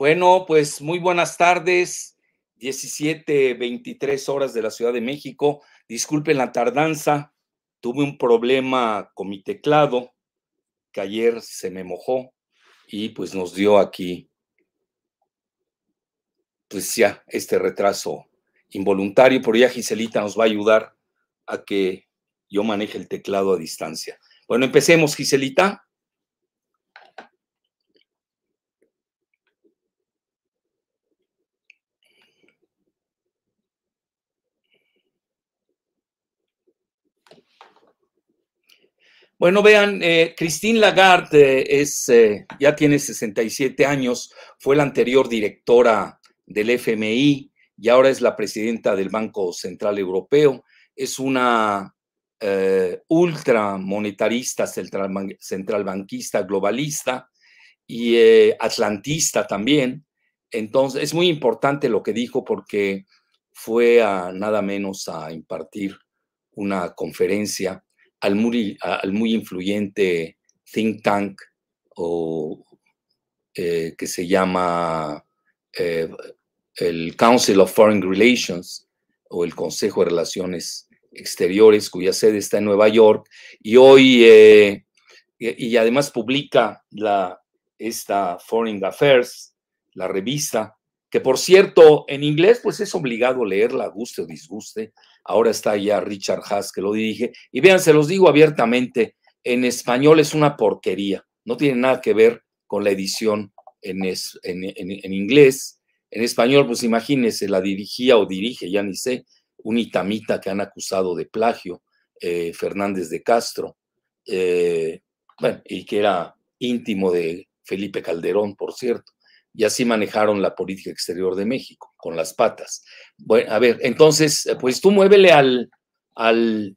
Bueno, pues muy buenas tardes, 17, 23 horas de la Ciudad de México. Disculpen la tardanza, tuve un problema con mi teclado que ayer se me mojó y pues nos dio aquí, pues ya, este retraso involuntario, pero ya Giselita nos va a ayudar a que yo maneje el teclado a distancia. Bueno, empecemos, Giselita. Bueno, vean, eh, Christine Lagarde eh, es, eh, ya tiene 67 años, fue la anterior directora del FMI y ahora es la presidenta del Banco Central Europeo. Es una ultramonetarista, central, centralbanquista, globalista y atlantista también. Entonces, es muy importante lo que dijo porque fue a nada menos a impartir una conferencia al muy, influyente think tank o, eh, que se llama eh, el Council of Foreign Relations o el Consejo de Relaciones Exteriores, cuya sede está en Nueva York, y hoy, eh, y, además publica la, esta Foreign Affairs, la revista, que por cierto, en inglés, pues es obligado leerla, guste o disguste, ahora está ya Richard Haas que lo dirige. Y vean, se los digo abiertamente, en español es una porquería, no tiene nada que ver con la edición en, en, inglés. En español, pues imagínense, la dirigía o dirige, ya ni sé, un itamita que han acusado de plagio, eh, Fernández de Castro, eh, bueno, y que era íntimo de Felipe Calderón, por cierto y así manejaron la política exterior de México, con las patas. Bueno, a ver, entonces, eh, pues tú muévele al, al,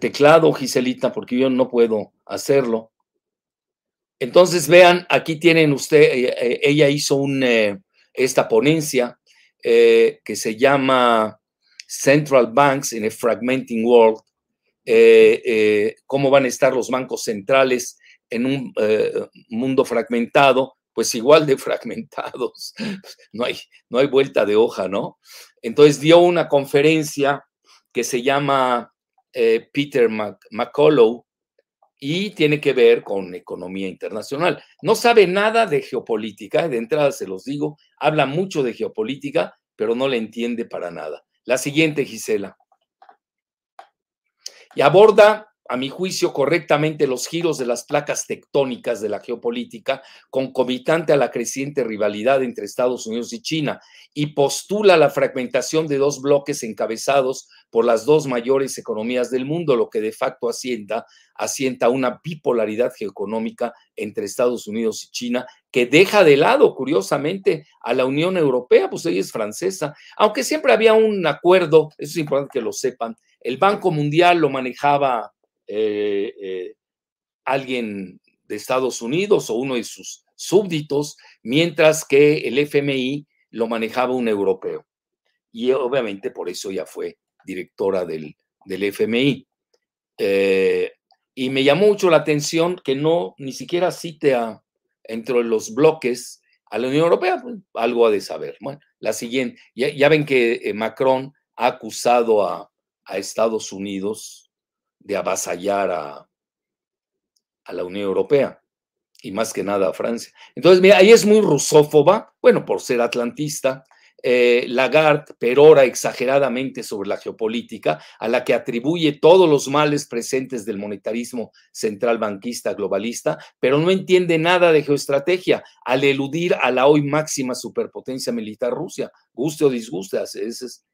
teclado, Giselita, porque yo no puedo hacerlo. Entonces, vean, aquí tienen usted, eh, eh, ella hizo un, esta ponencia que se llama Central Banks in a Fragmenting World, cómo van a estar los bancos centrales en un mundo fragmentado pues igual de fragmentados. No hay, no hay vuelta de hoja, ¿no? Entonces dio una conferencia que se llama eh, Peter McCullough y tiene que ver con economía internacional. No sabe nada de geopolítica, de entrada se los digo, habla mucho de geopolítica, pero no le entiende para nada. La siguiente, Gisela. Y aborda a mi juicio, correctamente los giros de las placas tectónicas de la geopolítica, concomitante a la creciente rivalidad entre Estados Unidos y China, y postula la fragmentación de dos bloques encabezados por las dos mayores economías del mundo, lo que de facto asienta, asienta una bipolaridad geoeconómica entre Estados Unidos y China, que deja de lado, curiosamente, a la Unión Europea, pues ella es francesa, aunque siempre había un acuerdo, eso es importante que lo sepan, el Banco Mundial lo manejaba eh, eh, alguien de Estados Unidos o uno de sus súbditos, mientras que el FMI lo manejaba un europeo. Y obviamente por eso ya fue directora del, del FMI. Eh, y me llamó mucho la atención que no ni siquiera cite a, entre los bloques a la Unión Europea, pues, algo ha de saber. Bueno, la siguiente, ya, ven que Macron ha acusado a, a Estados Unidos de avasallar a, a la Unión Europea y más que nada a Francia. Entonces, mira, ahí es muy rusófoba, bueno, por ser atlantista, eh, Lagarde perora exageradamente sobre la geopolítica, a la que atribuye todos los males presentes del monetarismo central banquista globalista, pero no entiende nada de geoestrategia al eludir a la hoy máxima superpotencia militar Rusia, guste o disguste, esa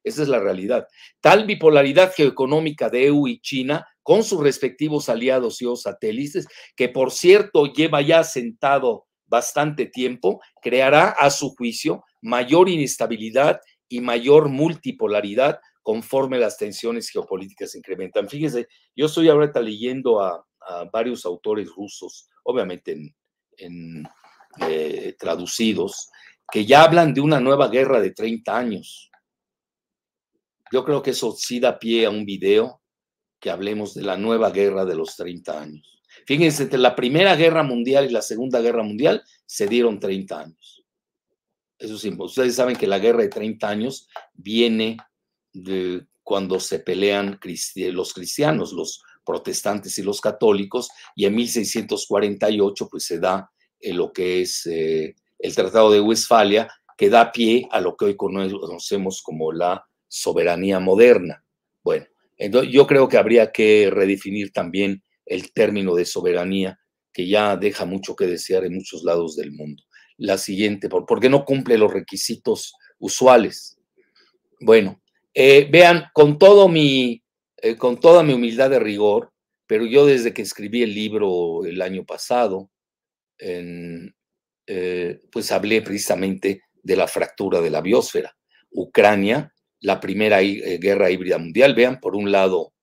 es, la realidad. Tal bipolaridad geoeconómica de EU y China con sus respectivos aliados y o satélites, que por cierto lleva ya sentado bastante tiempo, creará a su juicio mayor inestabilidad y mayor multipolaridad conforme las tensiones geopolíticas se incrementan. Fíjese, yo estoy ahorita leyendo a, varios autores rusos, obviamente en, eh, traducidos, que ya hablan de una nueva guerra de 30 años. Yo creo que eso sí da pie a un video que hablemos de la nueva guerra de los 30 años. Fíjense, entre la Primera Guerra Mundial y la Segunda Guerra Mundial se dieron 30 años. Eso sí, ustedes saben que la guerra de 30 años viene de cuando se pelean los cristianos, los protestantes y los católicos, y en 1648 pues se da eh, lo que es eh, el Tratado de Westfalia, que da pie a lo que hoy conocemos como la soberanía moderna. Bueno, entonces yo creo que habría que redefinir también el término de soberanía, que ya deja mucho que desear en muchos lados del mundo. La siguiente, porque no cumple los requisitos usuales. Bueno, eh, vean, con, todo mi, eh, con toda mi humildad de rigor, pero yo desde que escribí el libro el año pasado, eh, pues hablé precisamente de la fractura de la biosfera. Ucrania, la primera guerra híbrida mundial, vean, por un lado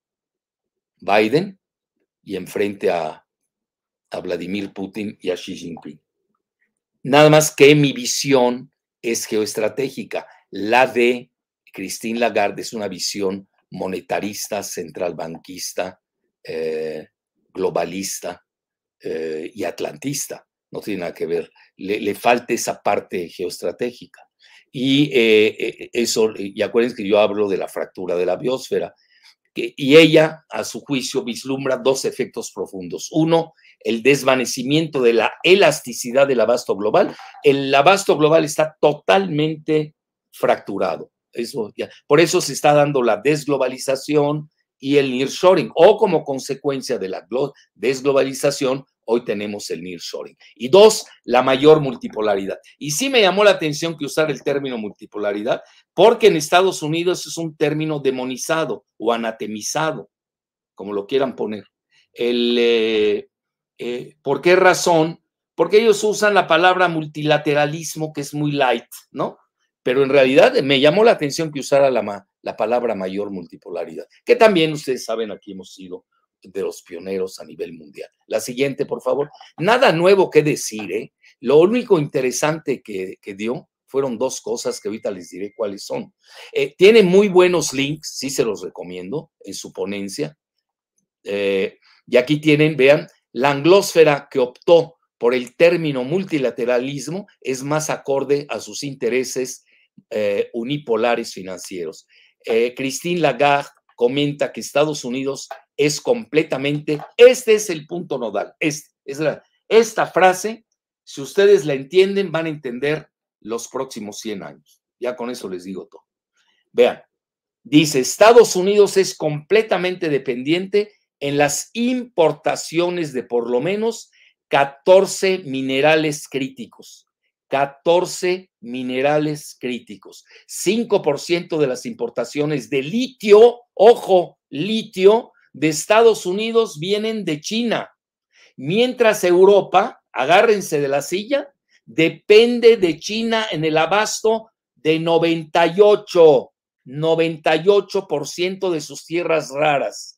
Biden y enfrente a, a Vladimir Putin y a Xi Jinping. Nada más que mi visión es geoestratégica. La de Christine Lagarde es una visión monetarista, centralbanquista, eh, globalista eh, y atlantista. No tiene nada que ver. Le, falta esa parte geoestratégica. Y eh, eso, y acuérdense que yo hablo de la fractura de la biosfera y ella, a su juicio, vislumbra dos efectos profundos. Uno, el desvanecimiento de la elasticidad del abasto global. El abasto global está totalmente fracturado. Eso. Por eso se está dando la desglobalización y el nearshoring, o como consecuencia de la desglobalización, hoy tenemos el nearshoring. Y dos, la mayor multipolaridad. Y sí me llamó la atención que usar el término multipolaridad, porque en Estados Unidos es un término demonizado o anatemizado, como lo quieran poner. El, eh, eh, ¿Por qué razón? Porque ellos usan la palabra multilateralismo, que es muy light, ¿no? Pero en realidad me llamó la atención que usara la, la palabra mayor multipolaridad, que también ustedes saben, aquí hemos sido de los pioneros a nivel mundial. La siguiente, por favor. Nada nuevo que decir, ¿eh? Lo único interesante que, dio fueron dos cosas que ahorita les diré cuáles son. Eh, tiene muy buenos links, sí se los recomiendo, en su ponencia. Eh, y aquí tienen, vean, la anglósfera que optó por el término multilateralismo es más acorde a sus intereses eh, unipolares financieros. Christine Lagarde comenta que Estados Unidos es completamente, este es el punto nodal, es esta frase, si ustedes la entienden, van a entender los próximos 100 años. Ya con eso les digo todo. Vean, dice, Estados Unidos es completamente dependiente en las importaciones de por lo menos 14 minerales críticos. 14 minerales críticos. 5% de las importaciones de litio, ojo, litio, de Estados Unidos vienen de China, mientras Europa, agárrense de la silla, depende de China en el abasto de 98, 98% de sus tierras raras,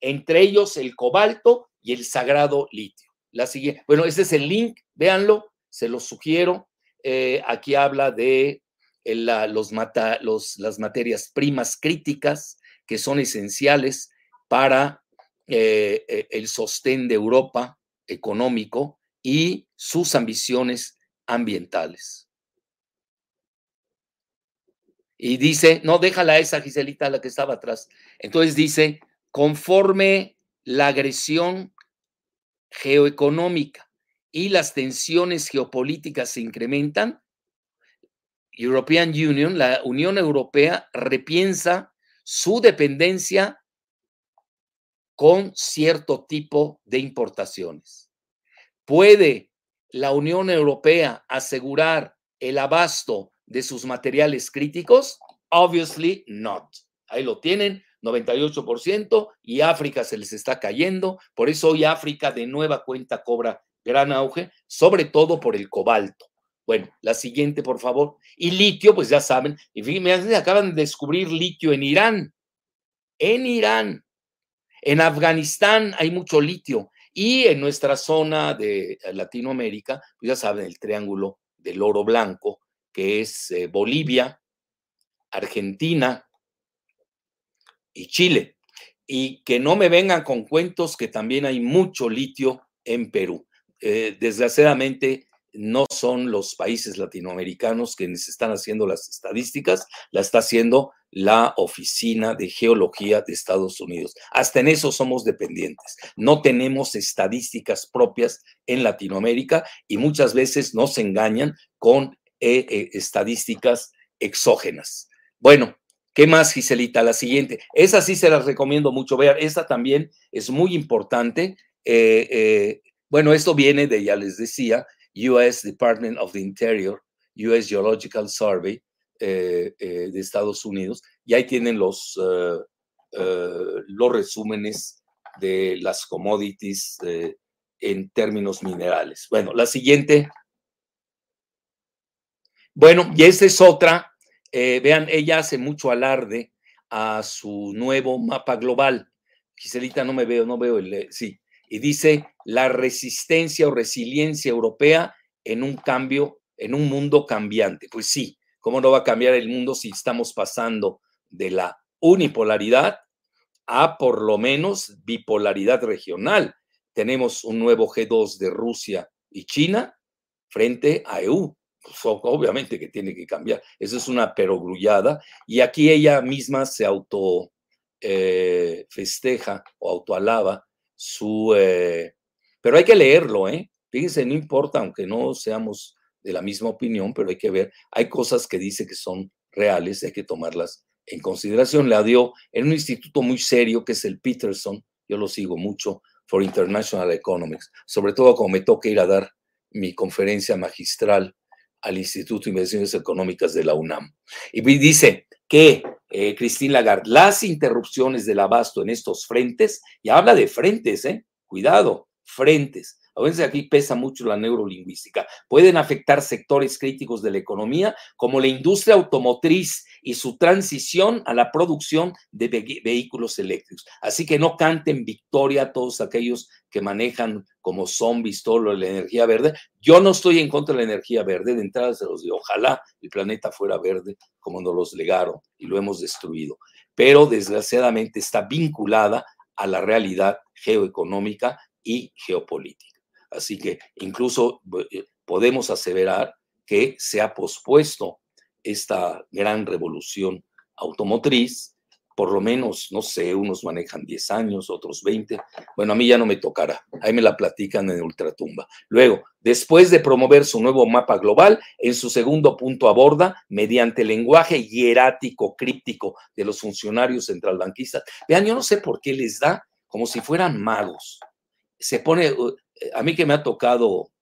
entre ellos el cobalto y el sagrado litio. La siguiente, bueno, este es el link, véanlo, se los sugiero. Eh, aquí habla de eh, los, los, las materias primas críticas que son esenciales para eh, el sostén de Europa económico y sus ambiciones ambientales. Y dice, no, déjala esa Giselita, la que estaba atrás. Entonces dice, conforme la agresión geoeconómica y las tensiones geopolíticas se incrementan, European Union, la Unión Europea, repiensa su dependencia con cierto tipo de importaciones. ¿Puede la Unión Europea asegurar el abasto de sus materiales críticos? Obviously not. Ahí lo tienen, 98%, y África se les está cayendo. Por eso hoy África de nueva cuenta cobra gran auge, sobre todo por el cobalto. Bueno, la siguiente, por favor. Y litio, pues ya saben, y fíjense, acaban de descubrir litio en Irán. En Irán. En Afganistán hay mucho litio. Y en nuestra zona de Latinoamérica, pues ya saben, el triángulo del oro blanco, que es eh, Bolivia, Argentina y Chile. Y que no me vengan con cuentos que también hay mucho litio en Perú. Eh, desgraciadamente, no son los países latinoamericanos quienes están haciendo las estadísticas, la está haciendo la Oficina de Geología de Estados Unidos. Hasta en eso somos dependientes. No tenemos estadísticas propias en Latinoamérica y muchas veces nos engañan con eh, eh, estadísticas exógenas. Bueno, ¿qué más, Giselita? La siguiente. Esa sí se las recomiendo mucho ver. Esta también es muy importante. Eh, bueno, esto viene de, ya les decía, US Department of the Interior, US Geological Survey eh, eh, de Estados Unidos, y ahí tienen los, eh, los resúmenes de las commodities en términos minerales. Bueno, la siguiente. Bueno, y esta es otra. Vean, ella hace mucho alarde a su nuevo mapa global. Giselita, no me veo, no veo el. Sí, y dice la resistencia o resiliencia europea en un cambio, en un mundo cambiante. Pues sí, ¿cómo no va a cambiar el mundo si estamos pasando de la unipolaridad a por lo menos bipolaridad regional? Tenemos un nuevo G2 de Rusia y China frente a EU. Pues, obviamente que tiene que cambiar. Eso es una perogrullada. Y aquí ella misma se auto eh, festeja o autoalaba su... Eh, pero hay que leerlo, ¿eh? Fíjense, no importa, aunque no seamos de la misma opinión, pero hay que ver, hay cosas que dice que son reales, hay que tomarlas en consideración. La dio en un instituto muy serio que es el Peterson, yo lo sigo mucho, for International Economics, sobre todo como me toca ir a dar mi conferencia magistral al Instituto de Investigaciones Económicas de la UNAM. Y dice que eh, Lagarde, las interrupciones del abasto en estos frentes, y habla de frentes, ¿eh? Cuidado, frentes. A veces aquí pesa mucho la neurolingüística. Pueden afectar sectores críticos de la economía, como la industria automotriz y su transición a la producción de vehículos eléctricos. Así que no canten victoria a todos aquellos que manejan como zombies todo la energía verde. Yo no estoy en contra de la energía verde, de entrada se los digo, ojalá el planeta fuera verde como nos los legaron y lo hemos destruido. Pero desgraciadamente está vinculada a la realidad geoeconómica y geopolítica. Así que incluso eh, podemos aseverar que se ha pospuesto esta gran revolución automotriz, por lo menos, no sé, unos manejan 10 años, otros 20. Bueno, a mí ya no me tocará, ahí me la platican en Ultratumba. Luego, después de promover su nuevo mapa global, en su segundo punto aborda, mediante lenguaje hierático, críptico de los funcionarios centralbanquistas. Vean, yo no sé por qué les da como si fueran magos. Se pone, eh, a mí que me ha tocado,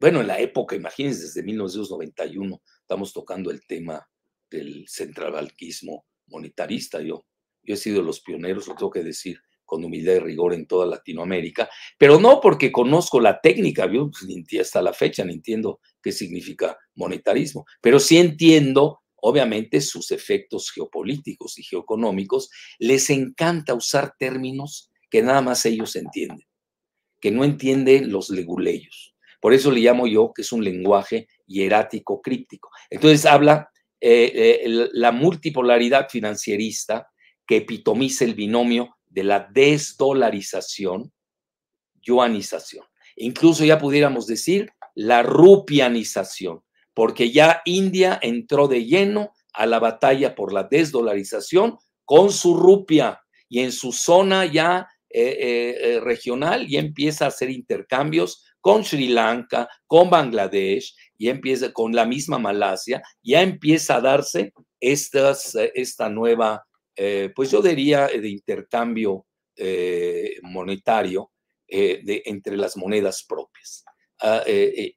bueno, en la época, imagínense, desde 1991 estamos tocando el tema del centralbanquismo monetarista. Yo, yo he sido de los pioneros, lo tengo que decir con humildad y rigor en toda Latinoamérica, pero no porque conozco la técnica, yo pues, hasta la fecha no entiendo qué significa monetarismo, pero sí entiendo obviamente sus efectos geopolíticos y geoeconómicos, les encanta usar términos que nada más ellos entienden que no entiende los leguleyos. Por eso le llamo yo que es un lenguaje hierático críptico. Entonces habla eh, eh, la multipolaridad financierista que epitomiza el binomio de la desdolarización, yuanización. Incluso ya pudiéramos decir la rupianización, porque ya India entró de lleno a la batalla por la desdolarización con su rupia y en su zona ya eh, eh, eh, regional y empieza a hacer intercambios con Sri Lanka, con Bangladesh y empieza con la misma Malasia, ya empieza a darse estas, esta nueva, pues yo diría, de intercambio monetario entre las monedas propias. Ah,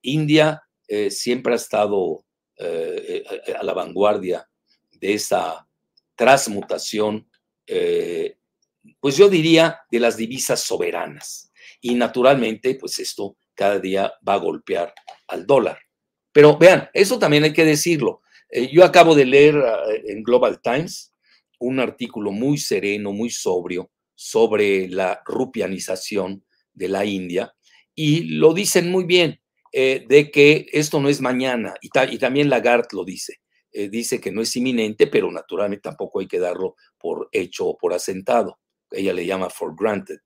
India siempre ha estado a la vanguardia de esa transmutación pues yo diría de las divisas soberanas. Y naturalmente, pues esto cada día va a golpear al dólar. Pero vean, eso también hay que decirlo. Eh, yo acabo de leer eh, en Global Times un artículo muy sereno, muy sobrio sobre la rupianización de la India y lo dicen muy bien, eh, de que esto no es mañana y, y también Lagarde lo dice. dice que no es inminente, pero naturalmente tampoco hay que darlo por hecho o por asentado. Ella le llama for granted.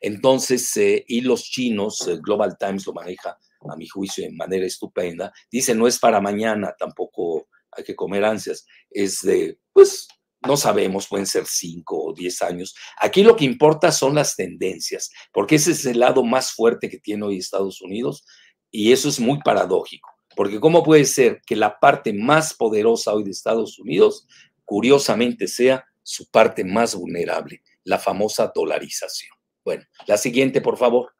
Entonces, y los chinos, Global Times lo maneja a mi juicio de manera estupenda, dice no es para mañana, tampoco hay que comer ansias, es de, pues, no sabemos, pueden ser cinco o diez años. Aquí lo que importa son las tendencias, porque ese es el lado más fuerte que tiene hoy Estados Unidos y eso es muy paradójico, porque ¿cómo puede ser que la parte más poderosa hoy de Estados Unidos, curiosamente, sea su parte más vulnerable, la famosa dolarización? Bueno, la siguiente, por favor.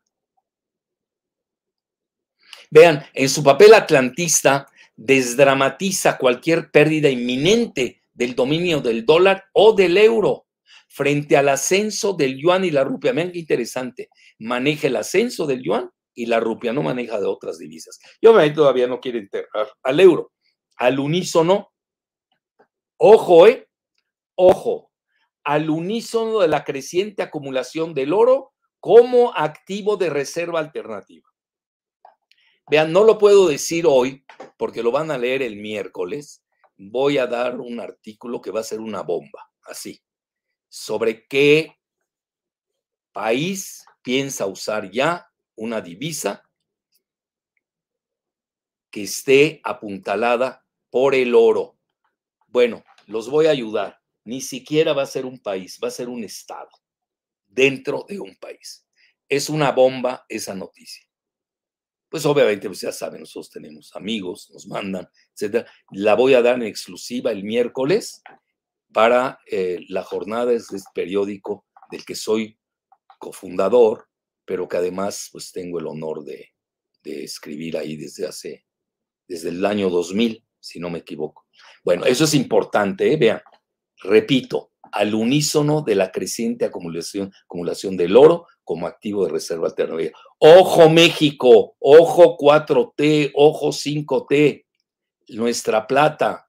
Vean, en su papel atlantista, desdramatiza cualquier pérdida inminente del dominio del dólar o del euro frente al ascenso del yuan y la rupia. Vean qué interesante. Maneja el ascenso del yuan y la rupia, no maneja de otras divisas. Y obviamente todavía no quiere enterrar al euro. Al unísono, ojo, ¿eh? Ojo, al unísono de la creciente acumulación del oro como activo de reserva alternativa. Vean, no lo puedo decir hoy porque lo van a leer el miércoles. Voy a dar un artículo que va a ser una bomba, así, sobre qué país piensa usar ya una divisa que esté apuntalada por el oro. Bueno, los voy a ayudar. Ni siquiera va a ser un país, va a ser un estado dentro de un país. Es una bomba esa noticia pues obviamente, pues ya saben, nosotros tenemos amigos, nos mandan, etcétera. La voy a dar en exclusiva el miércoles para eh, la jornada de este periódico del que soy cofundador, pero que además pues tengo el honor de, escribir ahí desde hace, desde el año 2000, si no me equivoco. Bueno, eso es importante, ¿eh? vean, repito, al unísono de la creciente acumulación, del oro como activo de reserva alternativa. Ojo México, ojo 4T, ojo 5T, nuestra plata,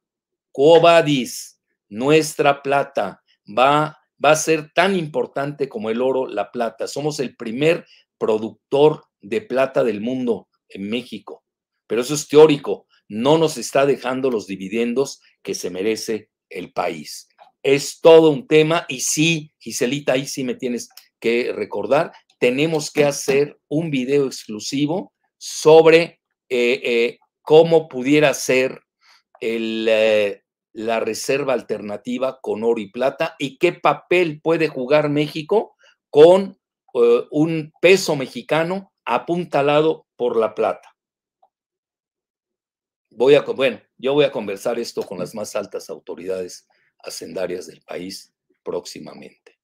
Cobadis, nuestra plata va, va a ser tan importante como el oro, la plata. Somos el primer productor de plata del mundo en México, pero eso es teórico, no nos está dejando los dividendos que se merece el país. Es todo un tema y sí, Giselita, ahí sí me tienes que recordar, tenemos que hacer un video exclusivo sobre eh, eh, cómo pudiera ser eh, la reserva alternativa con oro y plata y qué papel puede jugar México con un peso mexicano apuntalado por la plata. Voy a, bueno, yo voy a conversar esto con las más altas autoridades hacendarias del país próximamente.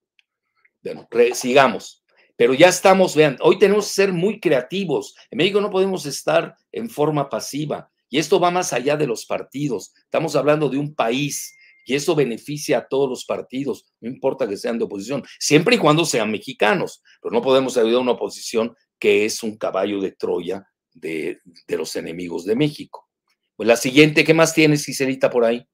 Bueno, sigamos. Pero ya estamos, vean, hoy tenemos que ser muy creativos. En México no podemos estar en forma pasiva. Y esto va más allá de los partidos. Estamos hablando de un país y eso beneficia a todos los partidos, no importa que sean de oposición, siempre y cuando sean mexicanos. Pero no podemos ayudar a una oposición que es un caballo de Troya de, los enemigos de México. Pues la siguiente, ¿qué más tienes, Cicerita, por ahí?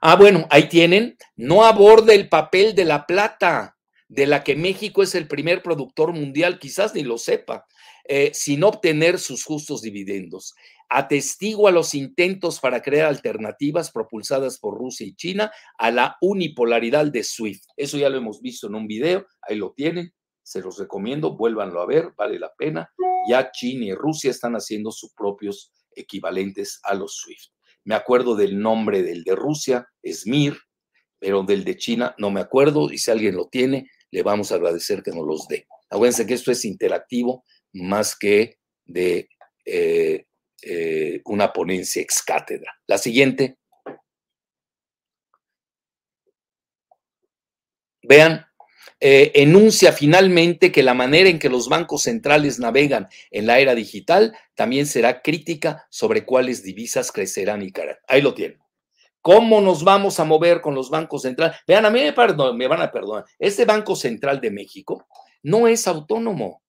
Ah, bueno, ahí tienen, no aborda el papel de la plata, de la que México es el primer productor mundial, quizás ni lo sepa, eh, sin obtener sus justos dividendos. Atestigua los intentos para crear alternativas propulsadas por Rusia y China a la unipolaridad de SWIFT. Eso ya lo hemos visto en un video, ahí lo tienen, se los recomiendo, vuélvanlo a ver, vale la pena. Ya China y Rusia están haciendo sus propios equivalentes a los SWIFT. Me acuerdo del nombre del de Rusia, Esmir, pero del de China no me acuerdo y si alguien lo tiene, le vamos a agradecer que nos los dé. Acuérdense que esto es interactivo más que de eh, eh, una ponencia ex cátedra. La siguiente. Vean, eh, enuncia finalmente que la manera en que los bancos centrales navegan en la era digital también será crítica sobre cuáles divisas crecerán y caerán. Ahí lo tienen. ¿Cómo nos vamos a mover con los bancos centrales? Vean, a mí me, me van a perdonar. Este Banco Central de México no es autónomo.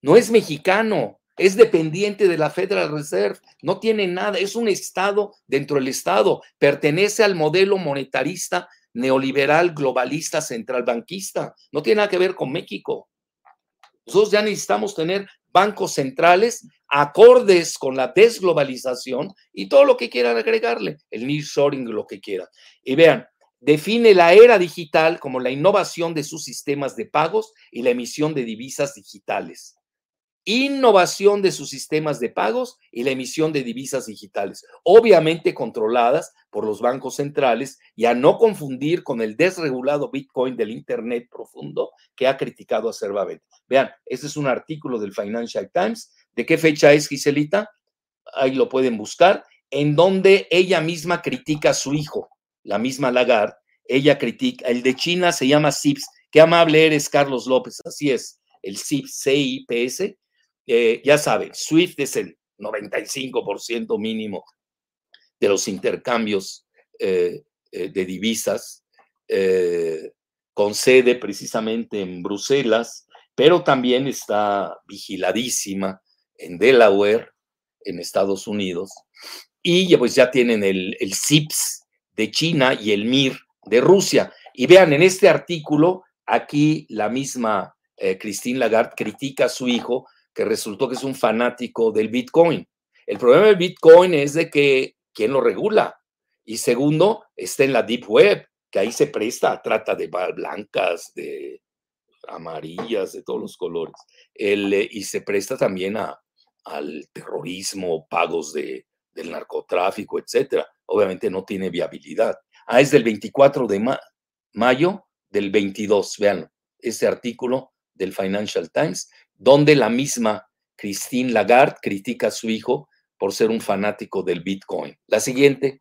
No es mexicano. es dependiente de la Federal Reserve, no tiene nada, es un Estado dentro del Estado, pertenece al modelo monetarista neoliberal, globalista, centralbanquista, no tiene nada que ver con México. Nosotros ya necesitamos tener bancos centrales acordes con la desglobalización y todo lo que quieran agregarle, el nearshoring, lo que quieran. Y vean, define la era digital como la innovación de sus sistemas de pagos y la emisión de divisas digitales innovación de sus sistemas de pagos y la emisión de divisas digitales, obviamente controladas por los bancos centrales y a no confundir con el desregulado Bitcoin del Internet profundo que ha criticado acerbamente. Vean, este es un artículo del Financial Times. ¿De qué fecha es, Giselita? Ahí lo pueden buscar, en donde ella misma critica a su hijo, la misma Lagarde. Ella critica, el de China se llama CIPS. Qué amable eres, Carlos López. Así es, el CIPS, CIPS eh, ya saben, SWIFT es el 95% mínimo de los intercambios eh, eh, de divisas, con sede precisamente en Bruselas, pero también está vigiladísima en Delaware, en Estados Unidos, y pues ya tienen el, el CIPS de China y el MIR de Rusia. Y vean, en este artículo, aquí la misma Christine Lagarde critica a su hijo que resultó que es un fanático del Bitcoin. El problema del Bitcoin es de que, ¿quién lo regula? Y segundo, está en la Deep Web, que ahí se presta trata de blancas, de amarillas, de todos los colores. El, eh, y se presta también a, al terrorismo, pagos de, del narcotráfico, etcétera. Obviamente no tiene viabilidad. Ah, es del 24 de mayo del 22, vean, este artículo del Financial Times donde la misma Christine Lagarde critica a su hijo por ser un fanático del Bitcoin. La siguiente.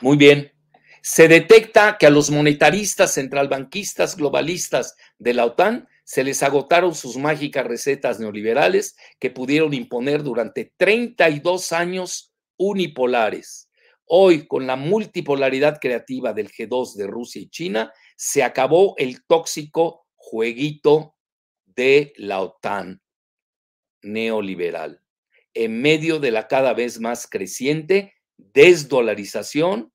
Muy bien. Se detecta que a los monetaristas, centralbanquistas, globalistas de la OTAN se les agotaron sus mágicas recetas neoliberales que pudieron imponer durante 32 años unipolares Hoy, con la multipolaridad creativa del G2 de Rusia y China, se acabó el tóxico jueguito de la OTAN neoliberal, en medio de la cada vez más creciente desdolarización,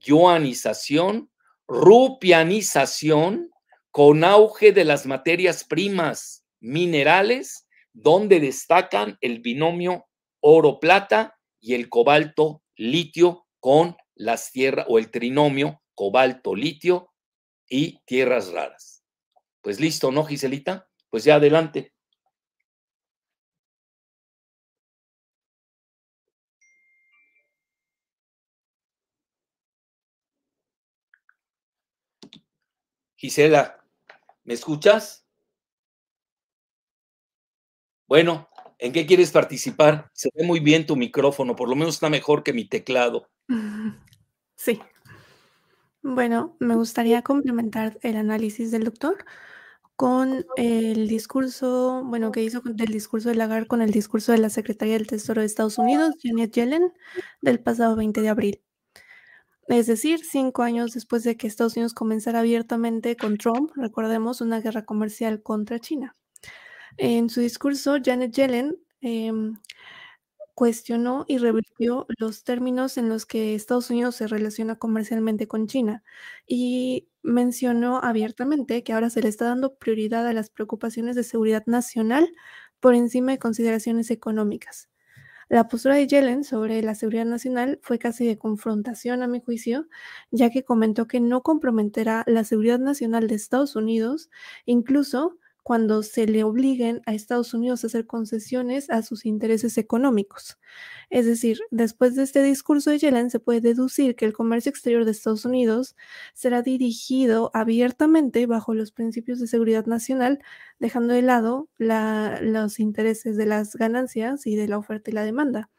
yuanización, rupianización, con auge de las materias primas minerales, donde destacan el binomio oro-plata y el cobalto-litio con las tierras o el trinomio cobalto, litio y tierras raras. Pues listo, ¿no, Giselita? Pues ya adelante. Gisela, ¿me escuchas? Bueno, ¿en qué quieres participar? Se ve muy bien tu micrófono, por lo menos está mejor que mi teclado. Sí. Bueno, me gustaría complementar el análisis del doctor con el discurso, bueno, que hizo del discurso de Lagarde con el discurso de la Secretaría del Tesoro de Estados Unidos, Janet Yellen, del pasado 20 de abril. Es decir, cinco años después de que Estados Unidos comenzara abiertamente con Trump, recordemos, una guerra comercial contra China. En su discurso, Janet Yellen em, cuestionó y revirtió los términos en los que Estados Unidos se relaciona comercialmente con China y mencionó abiertamente que ahora se le está dando prioridad a las preocupaciones de seguridad nacional por encima de consideraciones económicas. La postura de Yellen sobre la seguridad nacional fue casi de confrontación a mi juicio, ya que comentó que no comprometerá la seguridad nacional de Estados Unidos, incluso cuando se le obliguen a Estados Unidos a hacer concesiones a sus intereses económicos. Es decir, después de este discurso de Yellen se puede deducir que el comercio exterior de Estados Unidos será dirigido abiertamente bajo los principios de seguridad nacional, dejando de lado los intereses de las ganancias y de la oferta y la demanda.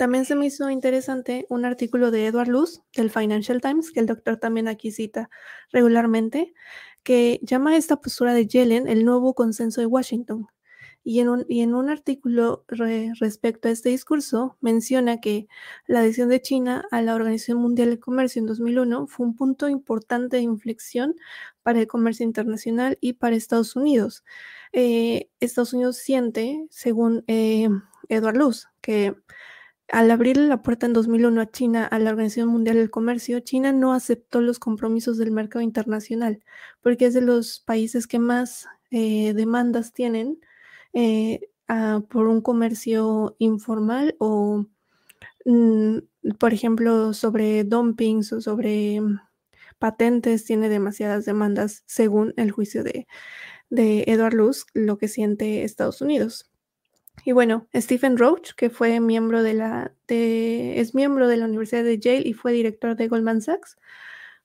También se me hizo interesante un artículo de Edward Luz del Financial Times, que el doctor también aquí cita regularmente, que llama a esta postura de Yellen el nuevo consenso de Washington. Y en un, y en un artículo respecto a este discurso menciona que la adhesión de China a la Organización Mundial de Comercio en 2001 fue un punto importante de inflexión para el comercio internacional y para Estados Unidos. Eh, Estados Unidos siente, según eh, Edward Luz, que al abrirle la puerta en 2001 a China a la Organización Mundial del Comercio, China no aceptó los compromisos del mercado internacional, porque es de los países que más eh, demandas tienen eh, por un comercio informal o, mm, por ejemplo, sobre dumpings o sobre mm, patentes, tiene demasiadas demandas según el juicio de, de Edward Luz, lo que siente Estados Unidos. Y bueno, Stephen Roach, que fue miembro de la, es miembro de la Universidad de Yale y fue director de Goldman Sachs,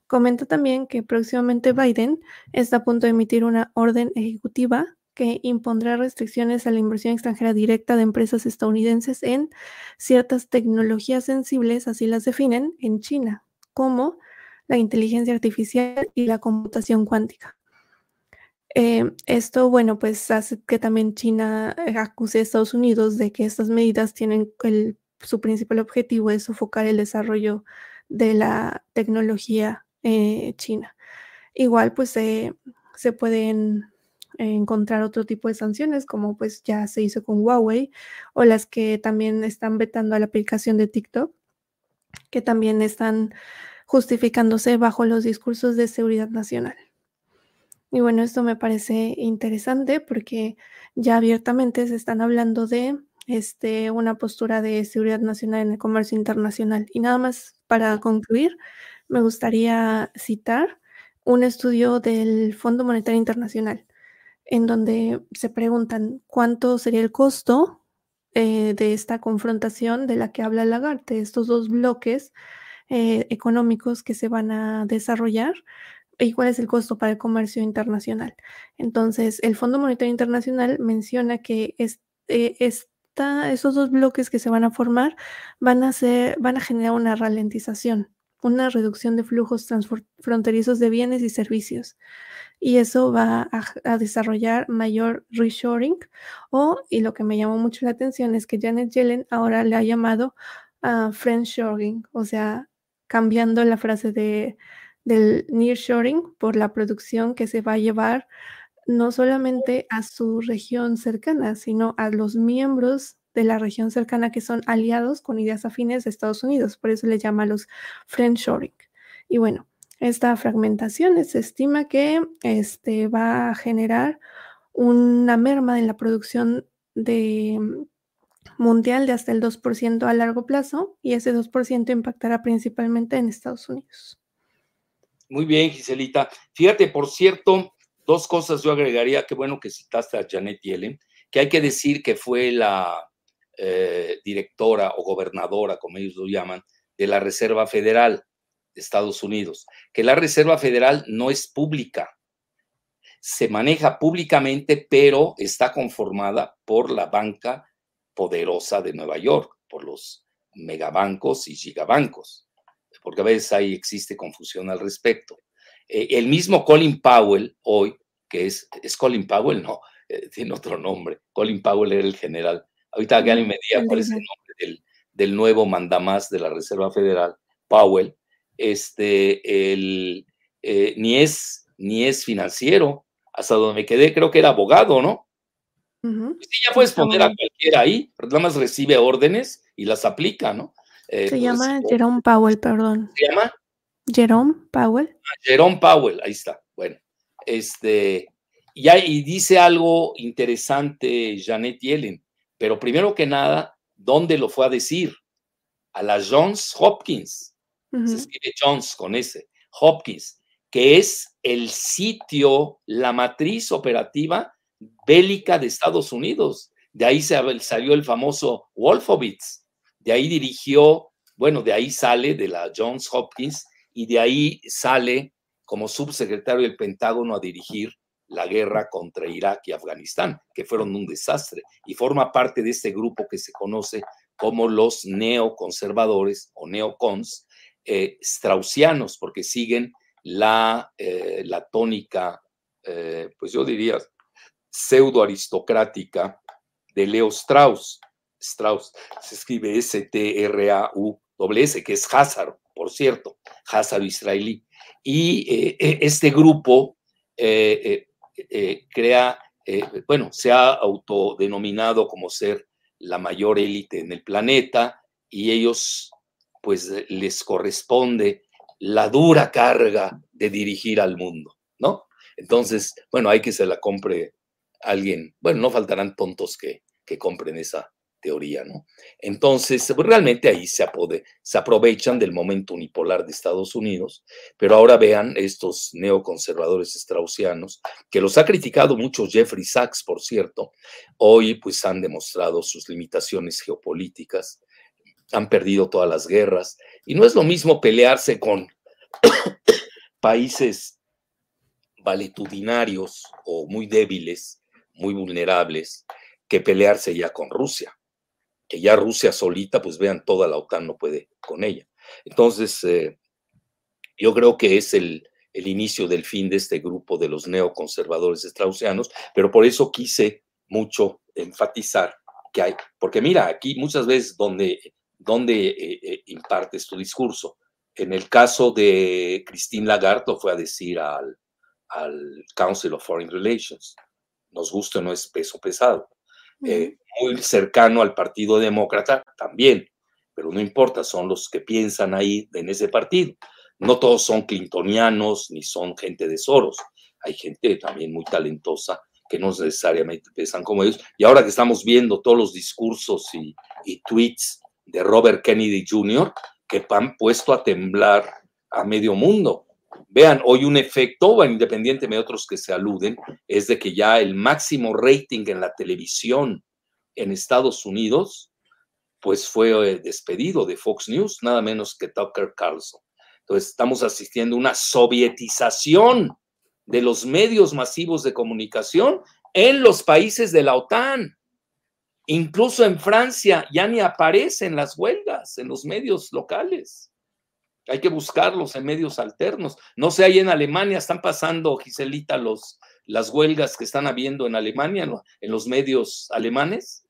comenta también que próximamente Biden está a punto de emitir una orden ejecutiva que impondrá restricciones a la inversión extranjera directa de empresas estadounidenses en ciertas tecnologías sensibles, así las definen, en China, como la inteligencia artificial y la computación cuántica. Eh, esto, bueno, pues hace que también China eh, acuse a Estados Unidos de que estas medidas tienen el, su principal objetivo es sofocar el desarrollo de la tecnología eh, china. Igual, pues se pueden encontrar otro tipo de sanciones, como pues ya se hizo con Huawei, o las que también están vetando a la aplicación de TikTok, que también están justificándose bajo los discursos de seguridad nacional. Y bueno, esto me parece interesante porque ya abiertamente se están hablando de este, una postura de seguridad nacional en el comercio internacional. Y nada más para concluir, me gustaría citar un estudio del Fondo Monetario Internacional, en donde se preguntan cuánto sería el costo eh, de esta confrontación de la que habla Lagarde, estos dos bloques eh, económicos que se van a desarrollar y cuál es el costo para el comercio internacional. Entonces, el Fondo Monetario Internacional menciona que eh, esos dos bloques que se van a formar van a, ser, van a generar una ralentización, una reducción de flujos transfronterizos de bienes y servicios. Y eso va a, desarrollar mayor reshoring o, y lo que me llamó mucho la atención es que Janet Yellen ahora le ha llamado a friendshoring, o sea, cambiando la frase de del nearshoring por la producción que se va a llevar no solamente a su región cercana, sino a los miembros de la región cercana que son aliados con ideas afines de Estados Unidos. Por eso le llama los friendshoring. Y bueno, esta fragmentación se estima que este, va a generar una merma en la producción mundial de hasta el 2% a largo plazo y ese 2% impactará principalmente en Estados Unidos. Muy bien, Giselita. Fíjate, por cierto, dos cosas yo agregaría, qué bueno que citaste a Janet Yellen, que hay que decir que fue la eh, directora o gobernadora, como ellos lo llaman, de la Reserva Federal de Estados Unidos, que la Reserva Federal no es pública, se maneja públicamente, pero está conformada por la banca poderosa de Nueva York, por los megabancos y gigabancos porque a veces ahí existe confusión al respecto. Eh, el mismo Colin Powell hoy, que es, es Colin Powell, no, eh, tiene otro nombre. Colin Powell era el general. Ahorita alguien me diga cuál es el nombre del, del, nuevo mandamás de la Reserva Federal, Powell. Este, el, eh, ni, es, ni es financiero. Hasta donde me quedé, creo que era abogado, ¿no? Sí, ya puedes poner a cualquiera ahí, nada más recibe órdenes y las aplica, ¿no? Eh, se llama Jerome Powell, perdón. ¿Se llama? Jerome Powell. Ah, Jerome Powell, ahí está. Bueno, este, y dice algo interesante Janet Yellen, pero primero que nada, ¿dónde lo fue a decir? A la Johns Hopkins. Se escribe Johns con ese, Hopkins, que es el sitio, la matriz operativa bélica de Estados Unidos. De ahí salió el famoso Wolfowitz de ahí dirigió, bueno, de ahí sale de la Johns Hopkins y de ahí sale como subsecretario del Pentágono a dirigir la guerra contra Irak y Afganistán, que fueron un desastre, y forma parte de este grupo que se conoce como los neoconservadores o neocons eh, straussianos, porque siguen la, eh, la tónica, eh, pues yo diría, pseudo aristocrática de Leo Strauss. Strauss se escribe S-T-R-A-U-S, que es Hazar, por cierto, Hazar israelí. Y eh, e, este grupo eh, eh, crea, bueno, se ha autodenominado como ser la mayor élite en el planeta y ellos, pues, les corresponde la dura carga de dirigir al mundo, ¿no? Entonces, bueno, hay que se la compre alguien, bueno, no faltarán tontos que, que compren esa teoría, ¿no? Entonces, pues, realmente ahí se, se aprovechan del momento unipolar de Estados Unidos, pero ahora vean estos neoconservadores straussianos, que los ha criticado mucho Jeffrey Sachs, por cierto, hoy pues han demostrado sus limitaciones geopolíticas, han perdido todas las guerras, y no es lo mismo pelearse con países valetudinarios o muy débiles, muy vulnerables, que pelearse ya con Rusia. Ya Rusia solita, pues vean, toda la OTAN no puede con ella. Entonces, eh, yo creo que es el, el inicio del fin de este grupo de los neoconservadores straussianos, pero por eso quise mucho enfatizar que hay, porque mira, aquí muchas veces donde, donde eh, eh, impartes tu discurso, en el caso de Christine Lagarde lo fue a decir al, al Council of Foreign Relations, nos gusta o no es peso pesado. Eh, muy cercano al Partido Demócrata también, pero no importa, son los que piensan ahí en ese partido. No todos son clintonianos ni son gente de Soros. Hay gente también muy talentosa que no necesariamente piensan como ellos. Y ahora que estamos viendo todos los discursos y, y tweets de Robert Kennedy Jr., que han puesto a temblar a medio mundo. Vean, hoy un efecto, independientemente de otros que se aluden, es de que ya el máximo rating en la televisión en Estados Unidos, pues fue eh, despedido de Fox News, nada menos que Tucker Carlson. Entonces, estamos asistiendo a una sovietización de los medios masivos de comunicación en los países de la OTAN. Incluso en Francia ya ni aparecen las huelgas en los medios locales. Hay que buscarlos en medios alternos. No sé, ahí en Alemania están pasando, Giselita, los, las huelgas que están habiendo en Alemania, en los medios alemanes.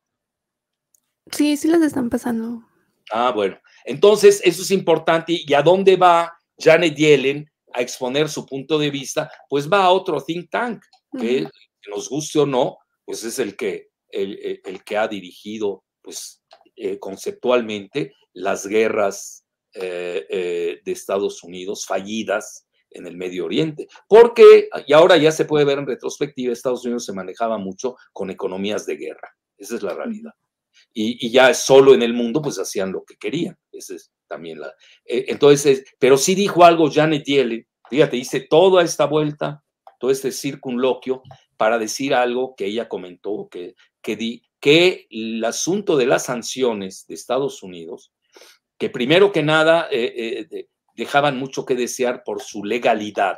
Sí, sí las están pasando. Ah, bueno. Entonces, eso es importante. ¿Y a dónde va Janet Yellen a exponer su punto de vista? Pues va a otro think tank, que, nos guste o no, pues es el que, el, el que ha dirigido, pues, eh, conceptualmente las guerras eh, eh, de Estados Unidos fallidas en el Medio Oriente. Porque, y ahora ya se puede ver en retrospectiva, Estados Unidos se manejaba mucho con economías de guerra. Esa es la realidad. Y, ya solo en el mundo, pues hacían lo que querían. Esa es también la. Eh, entonces, pero sí dijo algo Janet Yellen. Fíjate, hice toda esta vuelta, todo este circunloquio, para decir algo que ella comentó, que, que, di, que el asunto de las sanciones de Estados Unidos que primero que nada eh, eh, dejaban mucho que desear por su legalidad.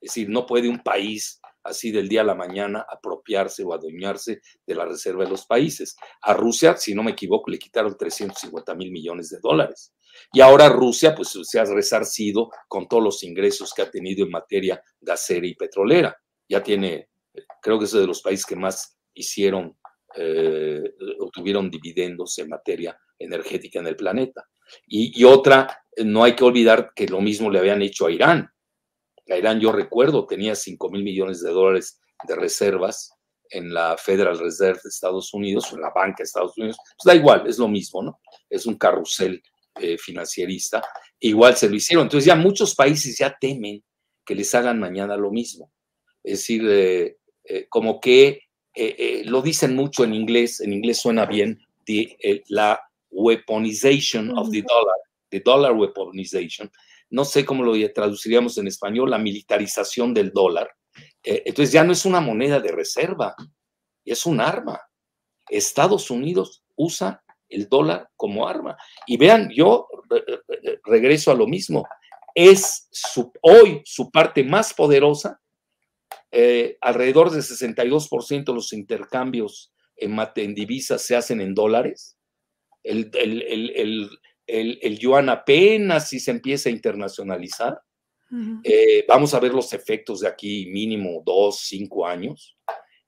Es decir, no puede un país así del día a la mañana apropiarse o adueñarse de la reserva de los países. A Rusia, si no me equivoco, le quitaron 350 mil millones de dólares. Y ahora Rusia, pues se ha resarcido con todos los ingresos que ha tenido en materia gasera y petrolera. Ya tiene, creo que es de los países que más hicieron, eh, obtuvieron dividendos en materia energética en el planeta. Y, otra, no hay que olvidar que lo mismo le habían hecho a Irán. Irán, yo recuerdo, tenía 5 mil millones de dólares de reservas en la Federal Reserve de Estados Unidos, en la banca de Estados Unidos. Pues da igual, es lo mismo, ¿no? Es un carrusel eh, financierista. Igual se lo hicieron. Entonces ya muchos países ya temen que les hagan mañana lo mismo. Es decir, eh, eh, como que lo dicen mucho en inglés, en inglés suena bien, la weaponization of the dollar, the dollar weaponization. No sé cómo lo traduciríamos en español, la militarización del dólar. Eh, entonces ya no es una moneda de reserva, es un arma. Estados Unidos usa el dólar como arma. Y vean, yo regreso a lo mismo. Es hoy su parte más poderosa. Eh, alrededor del 62% de los intercambios en, en divisas se hacen en dólares el, el, yuan apenas si se empieza a internacionalizar. Eh, vamos a ver los efectos de aquí mínimo dos, cinco años.